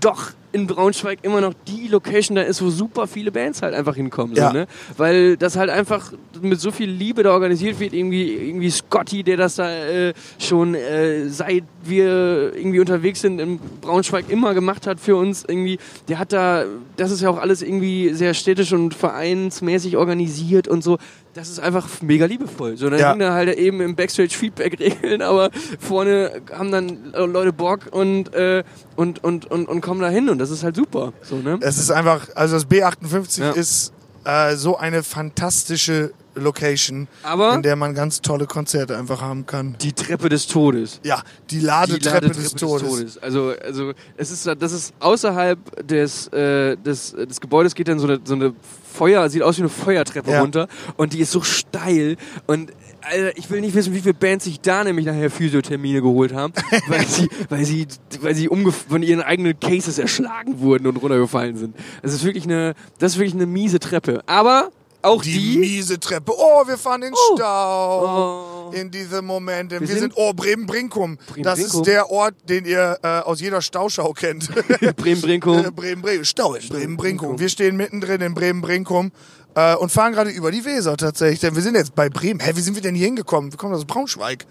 doch in Braunschweig immer noch die Location da ist, wo super viele Bands halt einfach hinkommen. Ja. So, ne? Weil das halt einfach mit so viel Liebe da organisiert wird. Irgendwie, irgendwie Scotty, der das da äh, schon äh, seit wir irgendwie unterwegs sind in Braunschweig immer gemacht hat für uns. Irgendwie, der hat da, das ist ja auch alles irgendwie sehr städtisch und vereinsmäßig organisiert und so. Das ist einfach mega liebevoll. So, dann Ja. da halt eben im Backstage Feedback regeln, aber vorne haben dann Leute Bock und, äh, und, und, und, und kommen da hin und das ist halt super. So, ne? Es ist einfach, also das B58 Ja. ist äh, so eine fantastische Location, Aber in der man ganz tolle Konzerte einfach haben kann. die Treppe des Todes. Ja, die Die Ladetreppe, Ladetreppe des, Todes. Also, also es ist, das ist außerhalb des, äh, des, des Gebäudes geht dann so eine, so eine Feuer, sieht aus wie eine Feuertreppe Ja. runter und die ist so steil und Alter, ich will nicht wissen, wie viele Bands sich da nämlich nachher Physiothermine geholt haben, weil sie, weil sie, weil sie umge von ihren eigenen Cases erschlagen wurden und runtergefallen sind. Das ist wirklich eine, das ist wirklich eine miese Treppe. Aber auch Die, die, miese Treppe. Oh, wir fahren in Oh. Stau. Oh. In diesem Moment. Wir, Wir sind, sind- oh, Bremen-Brinkum. Das ist der Ort, den ihr äh, aus jeder Stauschau kennt. Bremen-Brinkum. Äh, Bremen-Brinkum. Stau in Bremen-Brinkum. Wir stehen mittendrin in Bremen-Brinkum äh, und fahren gerade über die Weser tatsächlich. Denn wir sind jetzt bei Bremen. Hä, wie sind wir denn hier hingekommen? Wir kommen aus Braunschweig.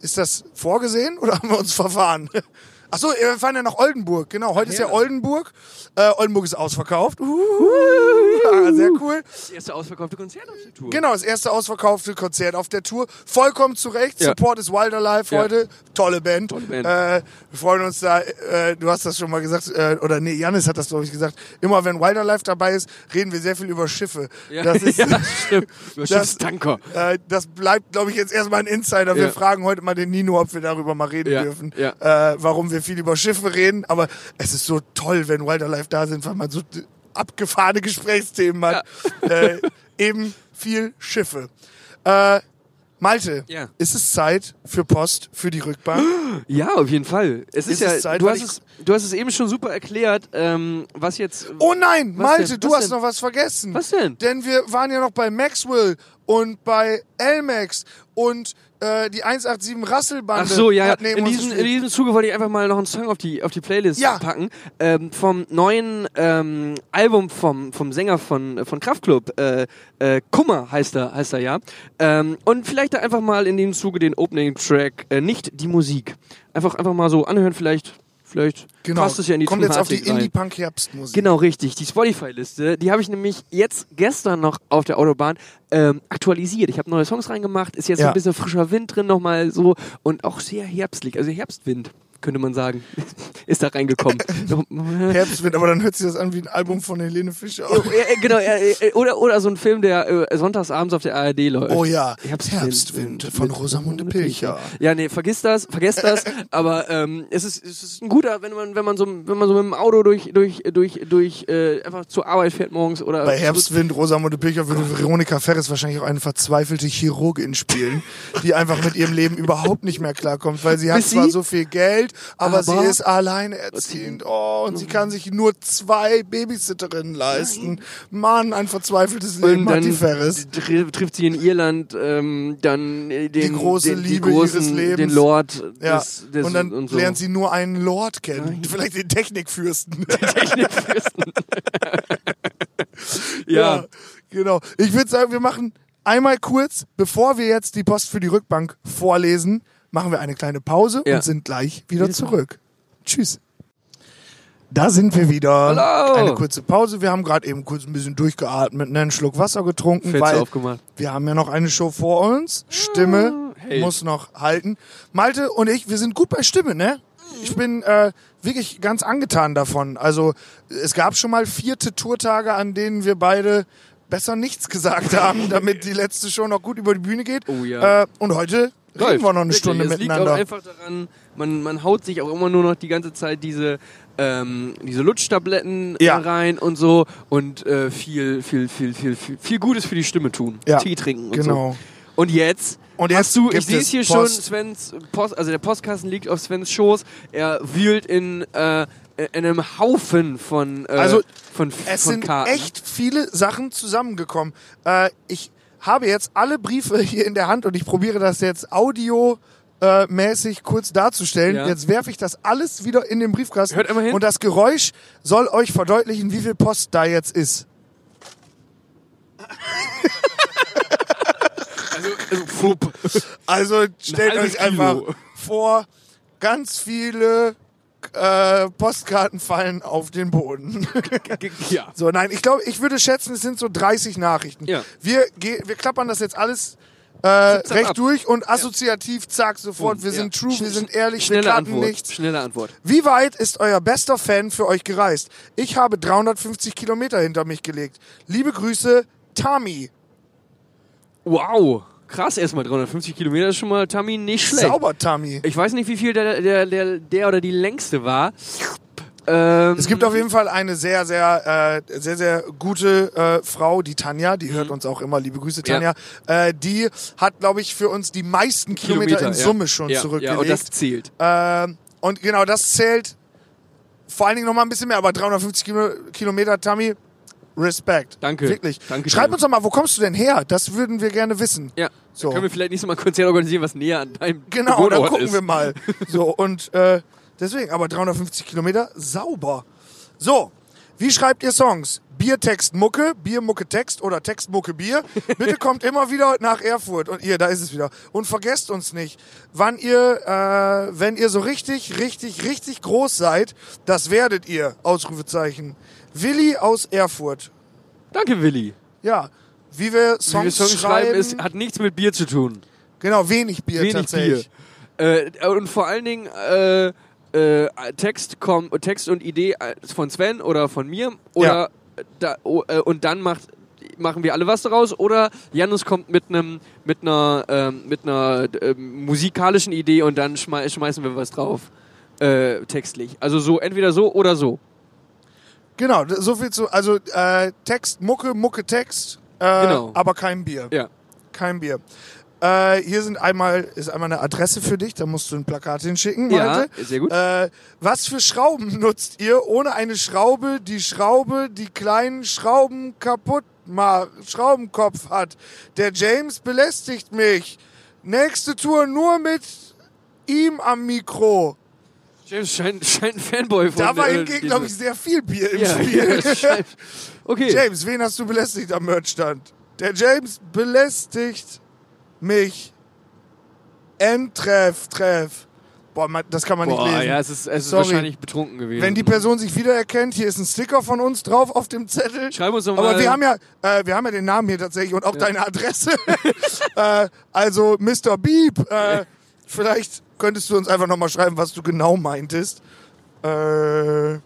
Ist das vorgesehen oder haben wir uns verfahren? Achso, wir fahren ja nach Oldenburg. Genau, heute ist ja ja. Oldenburg. Äh, Oldenburg ist ausverkauft. Uh, ja, sehr cool. Das erste ausverkaufte Konzert auf der Tour. Genau, das erste ausverkaufte Konzert auf der Tour. Vollkommen zu Recht. Ja. Support is Wilderlife Ja. heute. Tolle Band. Tolle Band. Äh, wir freuen uns da, äh, du hast das schon mal gesagt, äh, oder nee, Janis hat das, glaube ich, gesagt. Immer wenn Wilderlife dabei ist, reden wir sehr viel über Schiffe. Ja, Das ist, ja, stimmt. Über Das- Schiffstanker. äh, das bleibt, glaube ich, jetzt erstmal ein Insider. Wir fragen heute mal den Nino, ob wir darüber mal reden Ja, dürfen. ja. Äh, warum wir viel über Schiffe reden. Aber es ist so toll, wenn Wilderlife da sind, weil man so abgefahrene Gesprächsthemen hat. Äh, eben viel Schiffe. Äh, Malte, Ja. ist es Zeit für Post für die Rückbank? Ja, auf jeden Fall. Es ist, Ist ja, es Zeit, du, hast es, du hast es eben schon super erklärt, ähm, was jetzt. Oh nein, Malte, denn? du hast denn? noch was vergessen. Was denn? Denn wir waren ja noch bei Maxwell und bei Elmax und äh, die 187 Rasselbande. Ach so, ja, in diesem, in diesem Zuge wollte ich einfach mal noch einen Song auf die, auf die Playlist Ja. packen. Ähm, vom neuen ähm, Album vom, vom Sänger von, von Kraftklub. Äh, äh, Kummer heißt er, heißt er ja. Ähm, und vielleicht da einfach mal in dem Zuge den Opening-Track, äh, nicht die Musik. Einfach, einfach mal so anhören, vielleicht. Vielleicht Genau. passt es ja in die Kommt jetzt auf die. Indie-Punk-Herbstmusik. Genau, richtig. Die Spotify-Liste, die habe ich nämlich jetzt gestern noch auf der Autobahn ähm, aktualisiert. Ich habe neue Songs reingemacht, ist jetzt Ja. ein bisschen frischer Wind drin nochmal so und auch sehr herbstlich, also Herbstwind, könnte man sagen, ist da reingekommen. Herbstwind, aber dann hört sich das an wie ein Album von Helene Fischer. Ja, äh, genau, äh, äh, oder, oder so ein Film, der äh, sonntagsabends auf der ARD läuft. Oh ja, Herbstwind, Herbstwind von Rosamunde Pilcher. Ja, nee, vergiss das, vergesst das. aber ähm, es, ist, es ist ein guter, wenn man, wenn man so, wenn man so mit dem Auto durch, durch, durch, durch äh, einfach zur Arbeit fährt morgens oder Bei Herbstwind, Rosamunde Pilcher würde Oh. Veronika Ferres wahrscheinlich auch eine verzweifelte Chirurgin spielen, die einfach mit ihrem Leben überhaupt nicht mehr klarkommt, weil sie hat Ist zwar sie? so viel Geld, aber, Aber- sie ist alleinerziehend. Oh, und sie kann sich nur zwei Babysitterinnen leisten. Mann, ein verzweifeltes Leben Und hat die dann Ferres. tr trifft sie in Irland ähm, dann äh, den, große den, Liebe die großen, ihres Lebens. den Lord Ja. des, des und dann und so. lernt sie nur einen Lord kennen. Nein. Vielleicht den Technikfürsten. Technikfürsten. ja. genau. Ich würde sagen, wir machen einmal kurz, bevor wir jetzt die Post für die Rückbank vorlesen, machen wir eine kleine Pause Ja. und sind gleich wieder zurück. Tschüss. Da sind wir wieder. Hallo. Eine kurze Pause. Wir haben gerade eben kurz ein bisschen durchgeatmet, ne, einen Schluck Wasser getrunken, Fenster weil aufgemacht. wir haben ja noch eine Show vor uns. Stimme Hey. muss noch halten. Malte und ich, wir sind gut bei Stimme, ne? Ich bin äh, wirklich ganz angetan davon. Also es gab schon mal vierte Tourtage, an denen wir beide besser nichts gesagt haben, damit die letzte Show noch gut über die Bühne geht. Oh ja. Äh, und heute reden Läuft. wir noch eine. Stunde es miteinander. liegt auch einfach daran, man, man haut sich auch immer nur noch die ganze Zeit diese, ähm, diese Lutschtabletten Ja. rein und so und äh, viel, viel, viel, viel, viel, viel Gutes für die Stimme tun. Ja. Tee trinken und Genau. so. Und jetzt Und jetzt hast du, ich sehe es es hier Post. schon, Svens Post, also der Postkasten liegt auf Svens Schoß. Er wühlt in, äh, in einem Haufen von, äh, Also, von, Es von sind Karten. echt viele Sachen zusammengekommen. Äh, ich habe jetzt alle Briefe hier in der Hand und ich probiere das jetzt audio äh, mäßig kurz darzustellen. Ja. Jetzt werfe ich das alles wieder in den Briefkasten. Hört einmal hin. Und das Geräusch soll euch verdeutlichen, wie viel Post da jetzt ist. Also, also. Also stellt halbes euch einfach Kilo. vor, ganz viele äh, Postkarten fallen auf den Boden. ja. So, nein, ich glaube, ich würde schätzen, es sind so 30 Nachrichten. Ja. Wir, wir klappern das jetzt alles äh, recht ab. durch und assoziativ, zack, sofort. Wir Ja. sind true, wir sind ehrlich, wir Schnelle klappen Antwort. nichts. Schnelle Antwort. Wie weit ist euer bester Fan für euch gereist? Ich habe 350 Kilometer hinter mich gelegt. Liebe Grüße, Tami. Wow. Krass erstmal, 350 Kilometer ist schon mal, Tammy, nicht schlecht. Sauber, Tami. Ich weiß nicht, wie viel der, der, der, der oder die längste war. Ähm, Es gibt auf jeden Fall eine sehr, sehr, äh, sehr, sehr gute äh, Frau, die Tanja, die hört uns auch immer, liebe Grüße, Mhm. Ja. Tanja. Äh, die hat, glaube ich, für uns die meisten Kilometer, in ja. Summe schon ja, zurückgelegt. Ja, und das zählt. Ähm, und genau, das zählt vor allen Dingen noch mal ein bisschen mehr, aber 350 Kilo, Kilometer, Tammy, Respekt. Danke. Wirklich. Danke Schreib dir. uns doch mal, wo kommst du denn her? Das würden wir gerne wissen. Ja. So. Können wir vielleicht nicht so mal ein Konzert organisieren, was näher an deinem Genau, dann Wohnort gucken ist. wir mal. So, und äh, deswegen, aber 350 Kilometer, sauber. So, wie schreibt ihr Songs? Bier, Text, Mucke, Bier, Mucke, Text oder Text, Mucke, Bier. Bitte kommt immer wieder nach Erfurt. Und ihr, da ist es wieder. Und vergesst uns nicht, wann ihr, äh, wenn ihr so richtig, richtig, richtig groß seid, das werdet ihr, Ausrufezeichen. Willi aus Erfurt. Danke, Willi. Ja, wie wir Songs, Wie wir Songs schreiben, ist, hat nichts mit Bier zu tun. genau, wenig Bier Wenig tatsächlich. Bier. Äh, und vor allen Dingen äh, äh, Text, komm, Text und Idee äh, von Sven oder von mir. Oder da, oh, äh, und dann macht, machen wir alle was daraus. Oder Janus kommt mit einem mit einer ähm, mit einer ähm, musikalischen Idee und dann schmei schmeißen wir was drauf. Äh, textlich. Also so, entweder so oder so. Genau, so viel zu, also äh, Text, Mucke, Mucke, Text, äh, Genau. aber kein Bier. Ja. Kein Bier. Äh, hier sind einmal, ist einmal eine Adresse für dich, da musst du ein Plakat hinschicken, Ja, Malte. sehr gut. Äh, was für Schrauben nutzt ihr ohne eine Schraube, die Schraube, die kleinen Schrauben kaputt macht, Schraubenkopf hat? Der James belästigt mich. Nächste Tour nur mit ihm am Mikro. James scheint, scheint ein Fanboy von Da war äh, hingegen, glaube ich, sehr viel Bier im ja, Spiel. ja, okay. James, wen hast du belästigt am Merchstand? Der James belästigt mich. Endtreff, Treff. Boah, man, das kann man Boah, nicht lesen. ja, es ist, es ist wahrscheinlich betrunken gewesen. Wenn die Person sich wiedererkennt, hier ist ein Sticker von uns drauf auf dem Zettel. Schreib uns doch Aber mal. wir haben ja, äh, wir haben ja den Namen hier tatsächlich und auch deine Adresse. äh, also Mr. Beep, äh, vielleicht könntest du uns einfach nochmal schreiben, was du genau meintest. Äh,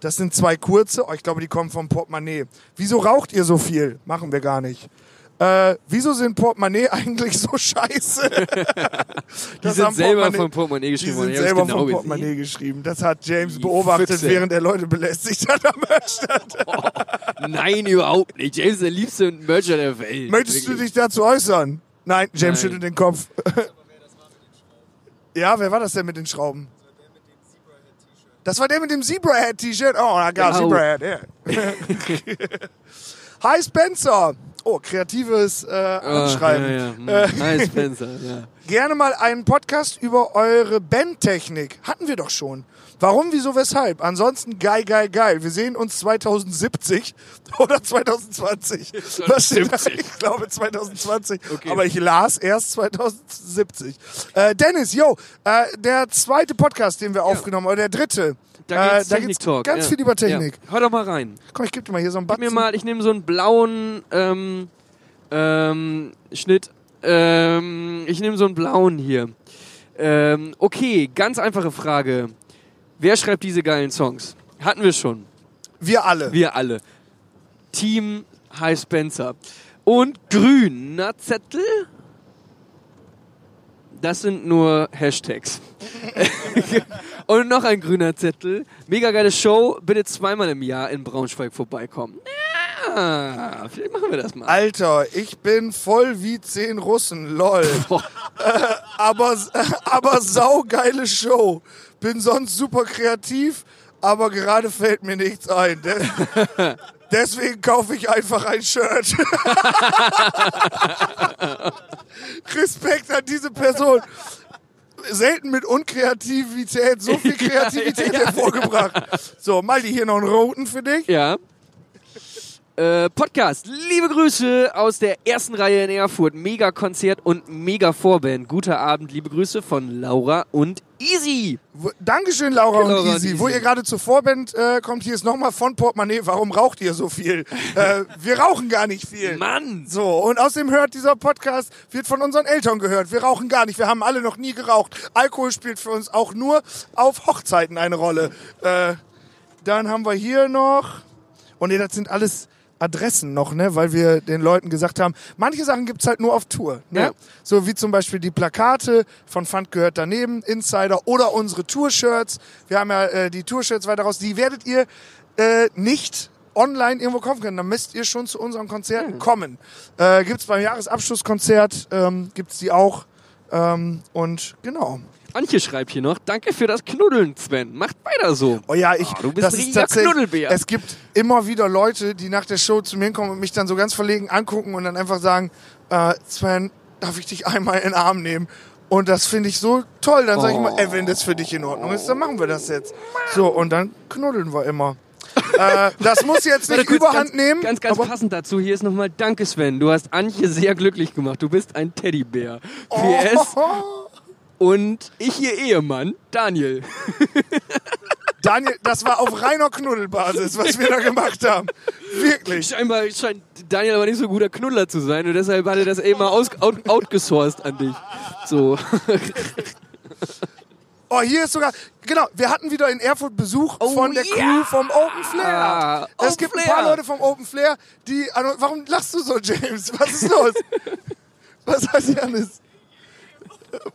das sind zwei kurze. Oh, ich glaube, die kommen vom Portemonnaie. Wieso raucht ihr so viel? Machen wir gar nicht. Äh, wieso sind Portemonnaie eigentlich so scheiße? die sind selber vom Portemonnaie Die geschrieben worden. sind selber genau vom gesehen. Portemonnaie geschrieben. Das hat James Die beobachtet, Füchse. während er Leute belästigt hat am Hörstand. Nein, überhaupt nicht. James ist der liebste Mercher der Welt. Möchtest du Wirklich. dich dazu äußern? Nein, James Nein. schüttelt den Kopf. ja, wer war das denn mit den Schrauben? Das war der mit dem Zebra-Head-T-Shirt. Oh, na klar, Genau. Zebra-Head, ja. Hi Spencer. Oh, kreatives äh, Ah, Anschreiben. Ja, ja. Hm. Äh, Hi, Spencer. Ja. Gerne mal einen Podcast über eure Bandtechnik. Hatten wir doch schon. Warum, wieso, weshalb? Ansonsten geil, geil, geil. Wir sehen uns 2070 oder 2020. Was steht da? 2070. Ich glaube 2020. Okay. Aber ich las erst 2070. Äh, Dennis, yo, äh, der zweite Podcast, den wir aufgenommen haben, oder der dritte. Da geht's äh, da Technik geht's Talk. ganz ja. viel über Technik. Ja. Hör doch mal rein. Komm, ich geb dir mal hier so einen Gib Batzen. mir mal, ich nehme so einen blauen ähm, ähm, Schnitt. Ähm, ich nehme so einen blauen hier. Ähm, okay, ganz einfache Frage. Wer schreibt diese geilen Songs? Hatten wir schon. Wir alle. Wir alle. Team High Spencer. Und grüner Zettel? Das sind nur Hashtags. Und noch ein grüner Zettel. Mega geile Show. Bitte zweimal im Jahr in Braunschweig vorbeikommen. Ja, vielleicht machen wir das mal. Alter, ich bin voll wie zehn Russen, lol. Äh, aber, aber saugeile Show. Bin sonst super kreativ, aber gerade fällt mir nichts ein. De deswegen kaufe ich einfach ein Shirt. Respekt an diese Person. Selten mit Unkreativität so viel Kreativität hervorgebracht. So, Maldi, hier noch einen roten für dich. Ja. Äh, Podcast. Liebe Grüße aus der ersten Reihe in Erfurt. Mega Konzert und mega Vorband. Guter Abend, liebe Grüße von Laura und Easy. Wo- Dankeschön, Laura, Laura und und Easy. Easy. Wo ihr gerade zur Vorband äh, kommt, hier ist nochmal von Portemonnaie. Warum raucht ihr so viel? äh, wir rauchen gar nicht viel. Mann! So, und außerdem hört dieser Podcast, wird von unseren Eltern gehört. Wir rauchen gar nicht. Wir haben alle noch nie geraucht. Alkohol spielt für uns auch nur auf Hochzeiten eine Rolle. Äh, dann haben wir hier noch. Und nee, das sind alles Adressen noch, ne? Weil wir den Leuten gesagt haben, manche Sachen gibt's halt nur auf Tour. Ne? Ja. So wie zum Beispiel die Plakate von Fund gehört daneben, Insider oder unsere Tour-Shirts. Wir haben ja äh, die Tour-Shirts weiter raus. Die werdet ihr äh, nicht online irgendwo kaufen können. Dann müsst ihr schon zu unseren Konzerten kommen. Äh, gibt's beim Jahresabschlusskonzert, ähm, gibt's die auch. Ähm, und genau. Antje schreibt hier noch, danke für das Knuddeln, Sven. Macht weiter so. Oh ja, ich. Ah, du bist das ein ist richtiger tatsächlich- Knuddelbär. Es gibt immer wieder Leute, die nach der Show zu mir kommen und mich dann so ganz verlegen angucken und dann einfach sagen, äh, Sven, darf ich dich einmal in den Arm nehmen? Und das finde ich so toll. Dann sage ich mal, ey, wenn das für dich in Ordnung ist, dann machen wir das jetzt. So, und dann knuddeln wir immer. äh, das muss jetzt nicht überhand ganz, nehmen. Ganz, ganz passend dazu, hier ist nochmal Danke, Sven. Du hast Antje sehr glücklich gemacht. Du bist ein Teddybär. Oh. Und ich ihr Ehemann, Daniel. Daniel, das war auf reiner Knuddelbasis, was wir da gemacht haben. Wirklich. Scheinbar scheint Daniel aber nicht so ein guter Knuddler zu sein und deshalb hat er das eben mal aus, out, outgesourced an dich. So. Oh, hier ist sogar, genau, wir hatten wieder in Erfurt Besuch Oh, von der ja. Crew vom Open Flair. Ah, es Open gibt ein Flair. paar Leute vom Open Flair, die, also, warum lachst du so, James? Was ist los? Was heißt Janis?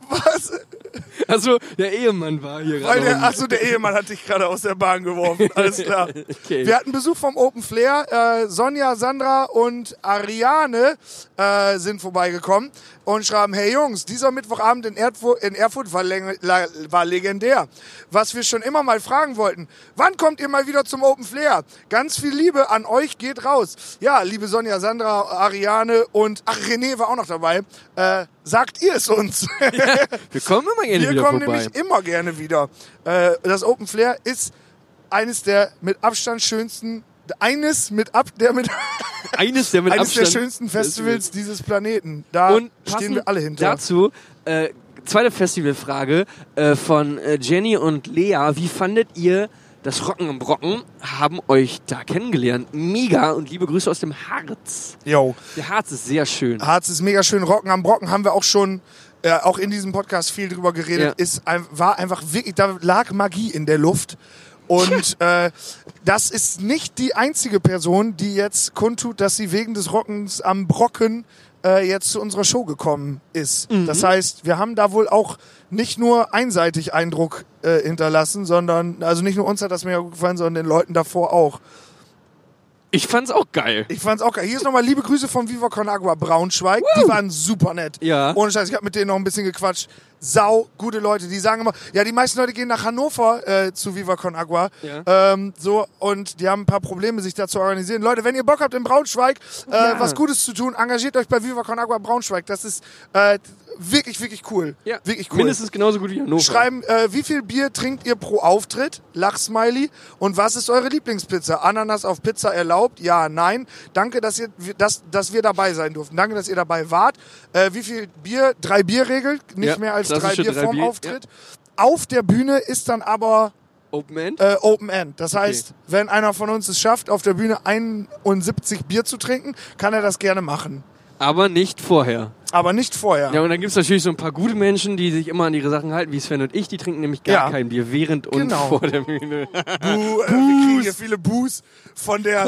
Was? Also, der Ehemann war hier gerade. der, achso, der Ehemann hat dich gerade aus der Bahn geworfen. Alles klar. Okay. Wir hatten Besuch vom Open Flair. Äh, Sonja, Sandra und Ariane äh, sind vorbeigekommen und schreiben, hey Jungs, dieser Mittwochabend in Erfurt, in Erfurt war, war legendär. Was wir schon immer mal fragen wollten, wann kommt ihr mal wieder zum Open Flair? Ganz viel Liebe an euch geht raus. Ja, liebe Sonja, Sandra, Ariane und, ach, René war auch noch dabei. Äh, sagt ihr es uns. Wir kommen immer gerne Wir wieder kommen vorbei. nämlich immer gerne wieder. Äh, das Open Flair ist eines der mit Abstand schönsten, eines mit ab, der mit Eines der mit eines der Abstand schönsten Festivals dieses Planeten. Da Und stehen wir alle hinter. dazu, äh, zweite Festivalfrage äh, von äh, Jenny und Lea. Wie fandet ihr das Rocken am Brocken? Haben euch da kennengelernt. Mega und liebe Grüße aus dem Harz. Yo. Der Harz ist sehr schön. Harz ist mega schön. Rocken am Brocken haben wir auch schon, äh, auch in diesem Podcast viel drüber geredet. Ja. Ist, war einfach wirklich, da lag Magie in der Luft. Und äh, das ist nicht die einzige Person, die jetzt kundtut, dass sie wegen des Rockens am Brocken äh, jetzt zu unserer Show gekommen ist. Das heißt, wir haben da wohl auch nicht nur einseitig Eindruck äh, hinterlassen, sondern, also nicht nur uns hat das gut gefallen, sondern den Leuten davor auch. Ich fand's auch geil. Ich fand's auch geil. Hier ist nochmal liebe Grüße vom Viva Con Agua Braunschweig. Die waren super nett. Ja. Ohne Scheiß, ich habe mit denen noch ein bisschen gequatscht. Sau, gute Leute. Die sagen immer, ja, die meisten Leute gehen nach Hannover äh, zu Viva Con Agua. Ja. Ähm, so, und die haben ein paar Probleme, sich da zu organisieren. Leute, wenn ihr Bock habt in Braunschweig, äh, Ja. was Gutes zu tun, engagiert euch bei Viva Con Agua Braunschweig. Das ist äh, wirklich, wirklich cool. Ja. Wirklich cool. Mindestens genauso gut wie Hannover. Schreiben, äh, wie viel Bier trinkt ihr pro Auftritt? Lachsmiley. Und was ist eure Lieblingspizza? Ananas auf Pizza erlaubt? Ja, nein. Danke, dass, ihr, dass, dass wir dabei sein durften. Danke, dass ihr dabei wart. Äh, wie viel Bier? Drei Bierregel. Nicht Ja, mehr als drei Bier drei vorm Bier, Auftritt. Auf der Bühne ist dann aber Open End. äh, Open End. Das heißt, wenn einer von uns es schafft, auf der Bühne 71 Bier zu trinken, kann er das gerne machen. Aber nicht vorher. Aber nicht vorher. Ja, und dann gibt's natürlich so ein paar gute Menschen, die sich immer an ihre Sachen halten, wie Sven und ich. Die trinken nämlich gar Ja. kein Bier während und Genau. vor der Bühne. Buh, äh, wir kriegen hier viele Buß von der,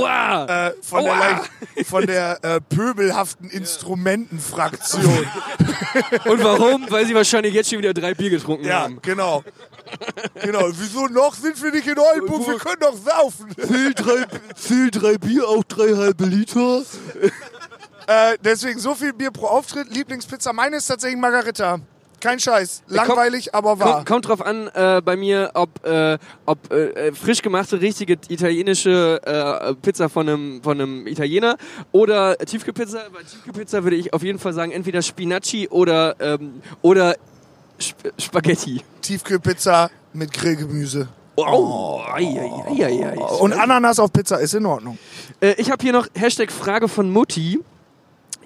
äh, von der, von der äh, pöbelhaften Instrumentenfraktion. Und warum? Weil sie wahrscheinlich jetzt schon wieder drei Bier getrunken Ja, haben. genau. Genau. Wieso noch sind wir nicht in Oldenburg? Wir können doch saufen. Viel drei, drei Bier, auch drei halbe Liter. Äh, deswegen so viel Bier pro Auftritt. Lieblingspizza. Meine ist tatsächlich Margarita. Kein Scheiß. Langweilig, aber wahr. Kommt, kommt drauf an äh, bei mir, ob, äh, ob äh, frisch gemachte, richtige italienische äh, Pizza von einem, von einem Italiener oder Tiefkühlpizza. Bei Tiefkühlpizza würde ich auf jeden Fall sagen, entweder Spinacci oder, ähm, oder Sp Spaghetti. Tiefkühlpizza mit Grillgemüse. Oh, ei, ei, ei, ei. Und Ananas auf Pizza ist in Ordnung. Äh, ich habe hier noch Hashtag Frage von Mutti.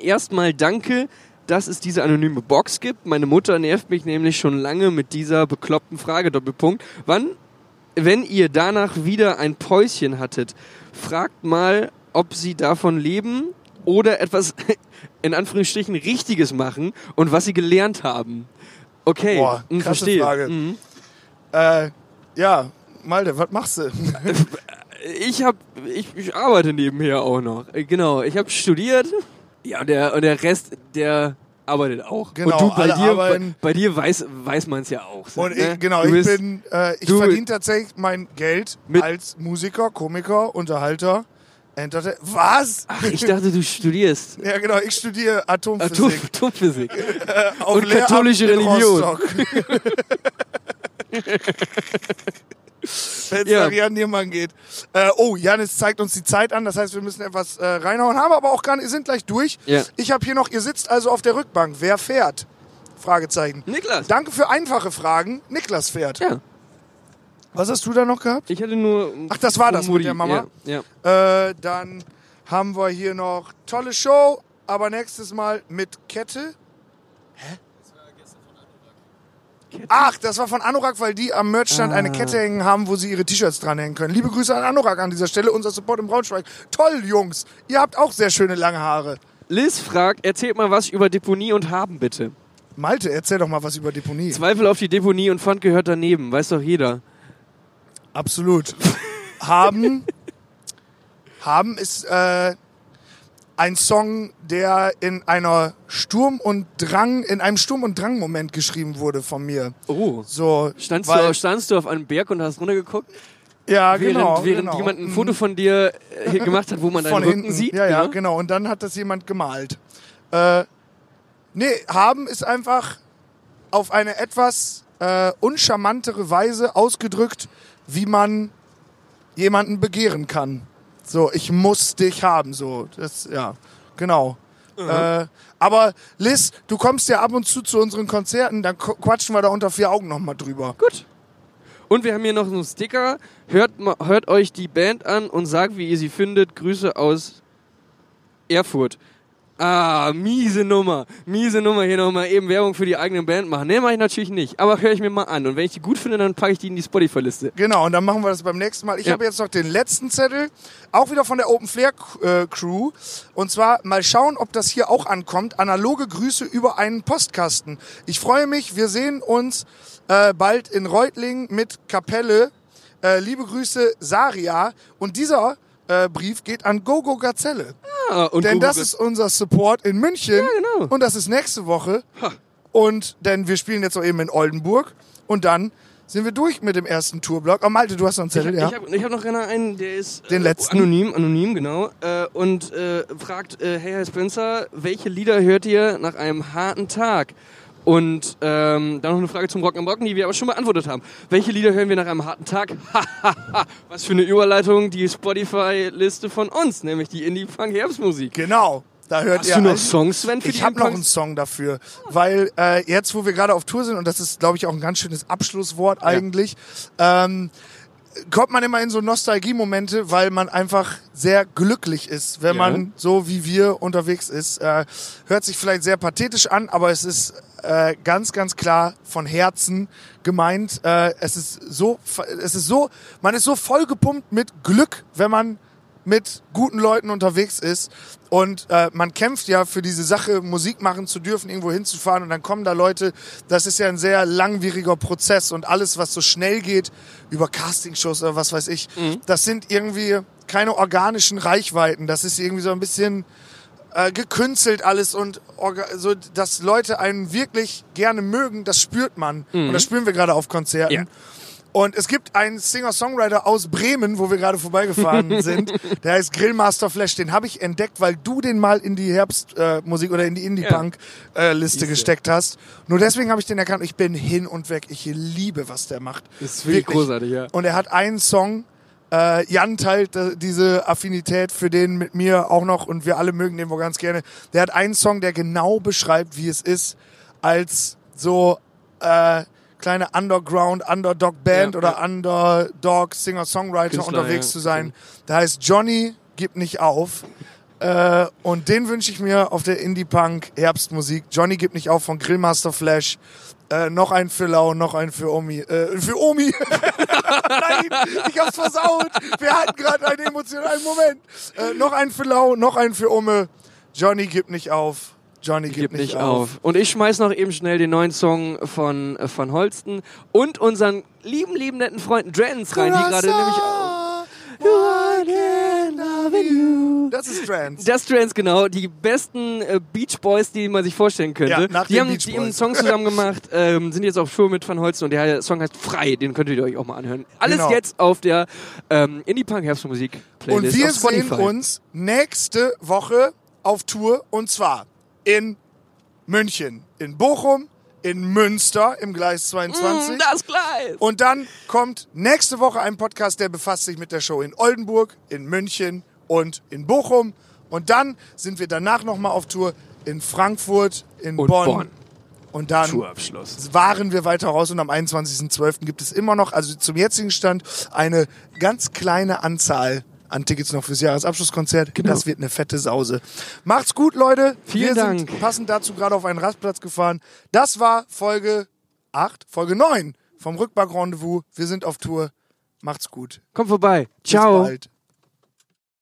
Erstmal danke, dass es diese anonyme Box gibt. Meine Mutter nervt mich nämlich schon lange mit dieser bekloppten Frage, Doppelpunkt. Wann, wenn ihr danach wieder ein Päuschen hattet, fragt mal, ob sie davon leben oder etwas in Anführungsstrichen Richtiges machen und was sie gelernt haben. Okay, Boah, hm, krasse verstehe. Frage. Mhm. Äh, ja, Malte, was machst du? Ich habe, ich, ich arbeite nebenher auch noch. Äh, Genau, ich habe studiert. Ja, und der, und der Rest, der arbeitet auch. Genau, und du, bei dir, bei, bei dir weiß, weiß man es ja auch. so, Und ne? ich, genau, du ich bist, bin, äh, ich verdiene tatsächlich mein Geld als Musiker, Komiker, Unterhalter, Entertainer. Was? Ach, ich dachte, du studierst. Ja, genau, ich studiere Atom, Atomphysik. Atomphysik. äh, und Lehramt katholische Religion. Wenn es Ja. nach Jan Niermann geht. Äh, oh, Janis zeigt uns die Zeit an, das heißt, wir müssen etwas äh, reinhauen, haben aber auch gar nicht, sind gleich durch. Ja. Ich habe hier noch, ihr sitzt also auf der Rückbank. Wer fährt? Fragezeichen. Niklas. Danke für einfache Fragen. Niklas fährt. Ja, Was hast du da noch gehabt? ich hatte nur. Ach, das war das mit der Mama? Ja, ja. Äh, dann haben wir hier noch tolle Show, aber nächstes Mal mit Kette. Hä? Ach, das war von Anorak, weil die am Merchstand eine Ah. Kette hängen haben, wo sie ihre T-Shirts dranhängen können. Liebe Grüße an Anorak an dieser Stelle, unser Support im Braunschweig. Toll, Jungs. Ihr habt auch sehr schöne lange Haare. Liz fragt, erzählt mal was über Deponie und Haben, bitte. Malte, erzähl doch mal was über Deponie. Zweifel auf die Deponie und Pfand gehört daneben, weiß doch jeder. Absolut. haben, haben ist äh, ein Song, der in einer Sturm und Drang, in einem Sturm und Drang Moment geschrieben wurde von mir. Oh. So, Standst, weil, du, auf- standst du auf einem Berg und hast runtergeguckt? ja, während genau, während genau. jemand ein. Foto von dir äh, gemacht hat, wo man deinen von Rücken hinten sieht. Ja, ja, genau. genau. Und dann hat das jemand gemalt. Äh, nee, haben ist einfach auf eine etwas äh, uncharmantere Weise ausgedrückt, wie man jemanden begehren kann. So, ich muss dich haben, so. Das, ja, genau. Äh, aber Liz, du kommst ja ab und zu zu unseren Konzerten, dann qu- quatschen wir da unter vier Augen nochmal drüber. Gut. Und wir haben hier noch so einen Sticker. Hört, hört euch die Band an und sagt, wie ihr sie findet. Grüße aus Erfurt. Ah, miese Nummer. Miese Nummer. Hier nochmal eben Werbung für die eigene Band machen. Nee, mache ich natürlich nicht. Aber höre ich mir mal an. Und wenn ich die gut finde, dann packe ich die in die Spotify-Liste. Genau, und dann machen wir das beim nächsten Mal. Ich Ja. habe jetzt noch den letzten Zettel, auch wieder von der Open Flair äh, Crew. Und zwar mal schauen, ob das hier auch ankommt. Analoge Grüße über einen Postkasten. Ich freue mich, wir sehen uns äh, bald in Reutlingen mit Kapelle. Äh, liebe Grüße, Saria. Und dieser äh, Brief geht an Gogo Gazelle. Ah, und Denn Google- das ist unser Support in München. Ja, genau. Und das ist nächste Woche. Und denn wir spielen jetzt auch eben in Oldenburg. Und dann sind wir durch mit dem ersten Tourblock. Oh, Malte, du hast noch einen Ich, Zettel, ja? ich habe ich hab noch gerne einen, der ist Den äh, letzten? anonym, anonym, genau. Äh, und äh, fragt, äh, hey Herr Spencer, welche Lieder hört ihr nach einem harten Tag? Und ähm, dann noch eine Frage zum Rock am Rocken, die wir aber schon beantwortet haben. Welche Lieder hören wir nach einem harten Tag? Was für eine Überleitung, die Spotify-Liste von uns, nämlich die Indie-Punk-Herbstmusik. Genau. Da hört Hast ihr du noch Songs, Sven, für Ich habe noch einen? Song dafür, weil äh, jetzt, wo wir gerade auf Tour sind, und das ist, glaube ich, auch ein ganz schönes Abschlusswort eigentlich, ähm, kommt man immer in so Nostalgie-Momente, weil man einfach sehr glücklich ist, wenn Ja. man so wie wir unterwegs ist. Äh, hört sich vielleicht sehr pathetisch an, aber es ist äh, ganz, ganz klar von Herzen gemeint. Äh, es ist so, es ist so, man ist so vollgepumpt mit Glück, wenn man mit guten Leuten unterwegs ist. Und äh, man kämpft ja für diese Sache, Musik machen zu dürfen, irgendwo hinzufahren. Und dann kommen da Leute, das ist ja ein sehr langwieriger Prozess. Und alles, was so schnell geht, über Castingshows oder was weiß ich, das sind irgendwie keine organischen Reichweiten, das ist irgendwie so ein bisschen äh, gekünstelt alles. Und so, dass Leute einen wirklich gerne mögen, das spürt man. Und das spüren wir gerade auf Konzerten. Ja. Und es gibt einen Singer-Songwriter aus Bremen, wo wir gerade vorbeigefahren sind. Der heißt Grillmaster Flash. Den habe ich entdeckt, weil du den mal in die Herbstmusik äh, oder in die Indie-Punk-Liste Siehste. gesteckt hast. Nur deswegen habe ich den erkannt. Ich bin hin und weg. Ich liebe, was der macht. Das ist wirklich großartig, ja. Und er hat einen Song. Äh, Jan teilt äh, diese Affinität für den mit mir auch noch und wir alle mögen den wohl ganz gerne. Der hat einen Song, der genau beschreibt, wie es ist, als so äh, kleine Underground, Underdog-Band Ja, oder ja. Underdog Singer-Songwriter Künstler, unterwegs ja. zu sein. Der heißt Johnny, gib nicht auf. Äh, und den wünsche ich mir auf der Indie-Punk Herbstmusik. Johnny gibt nicht auf von Grillmaster Flash. Äh, noch ein für Lau, noch ein für Omi. Äh, für Omi. Nein, ich hab's versaut. Wir hatten gerade einen emotionalen Moment. Äh, noch ein für Lau, noch ein für Ome. Johnny gibt nicht auf. Johnny gibt, Gib nicht auf. Und ich schmeiß noch eben schnell den neuen Song von äh, Van Holsten und unseren lieben, lieben netten Freunden Drans rein, die gerade nämlich auch. Das ist Trans. Das Trans, genau, die besten äh, Beach Boys, die man sich vorstellen könnte. Ja, nach die haben, Beach die haben einen. Song zusammen gemacht, ähm, sind jetzt auf Tour mit Van Holsten und der Song heißt Frei, den könntet ihr euch auch mal anhören. Alles Genau. jetzt auf der ähm, Indie Punk Herbstmusik Playlist Und wir auf sehen uns nächste Woche auf Tour und zwar in München, in Bochum, in Münster im Gleis 22. Mm, das Gleis. Und dann kommt nächste Woche ein Podcast, der befasst sich mit der Show in Oldenburg, in München und in Bochum. Und dann sind wir danach nochmal auf Tour in Frankfurt, in Und Bonn. Bonn. Und dann Tourabschluss. waren wir weiter raus und am 21.12. gibt es immer noch, also zum jetzigen Stand, eine ganz kleine Anzahl an Tickets noch fürs Jahresabschlusskonzert. Das wird eine fette Sause. Macht's gut, Leute. Genau. Vielen wir Dank. sind passend dazu gerade auf einen Rastplatz gefahren. Das war Folge 8, Folge 9 vom Rückbank-Rendezvous. Wir sind auf Tour. Macht's gut. Kommt vorbei. Bis Ciao. bald.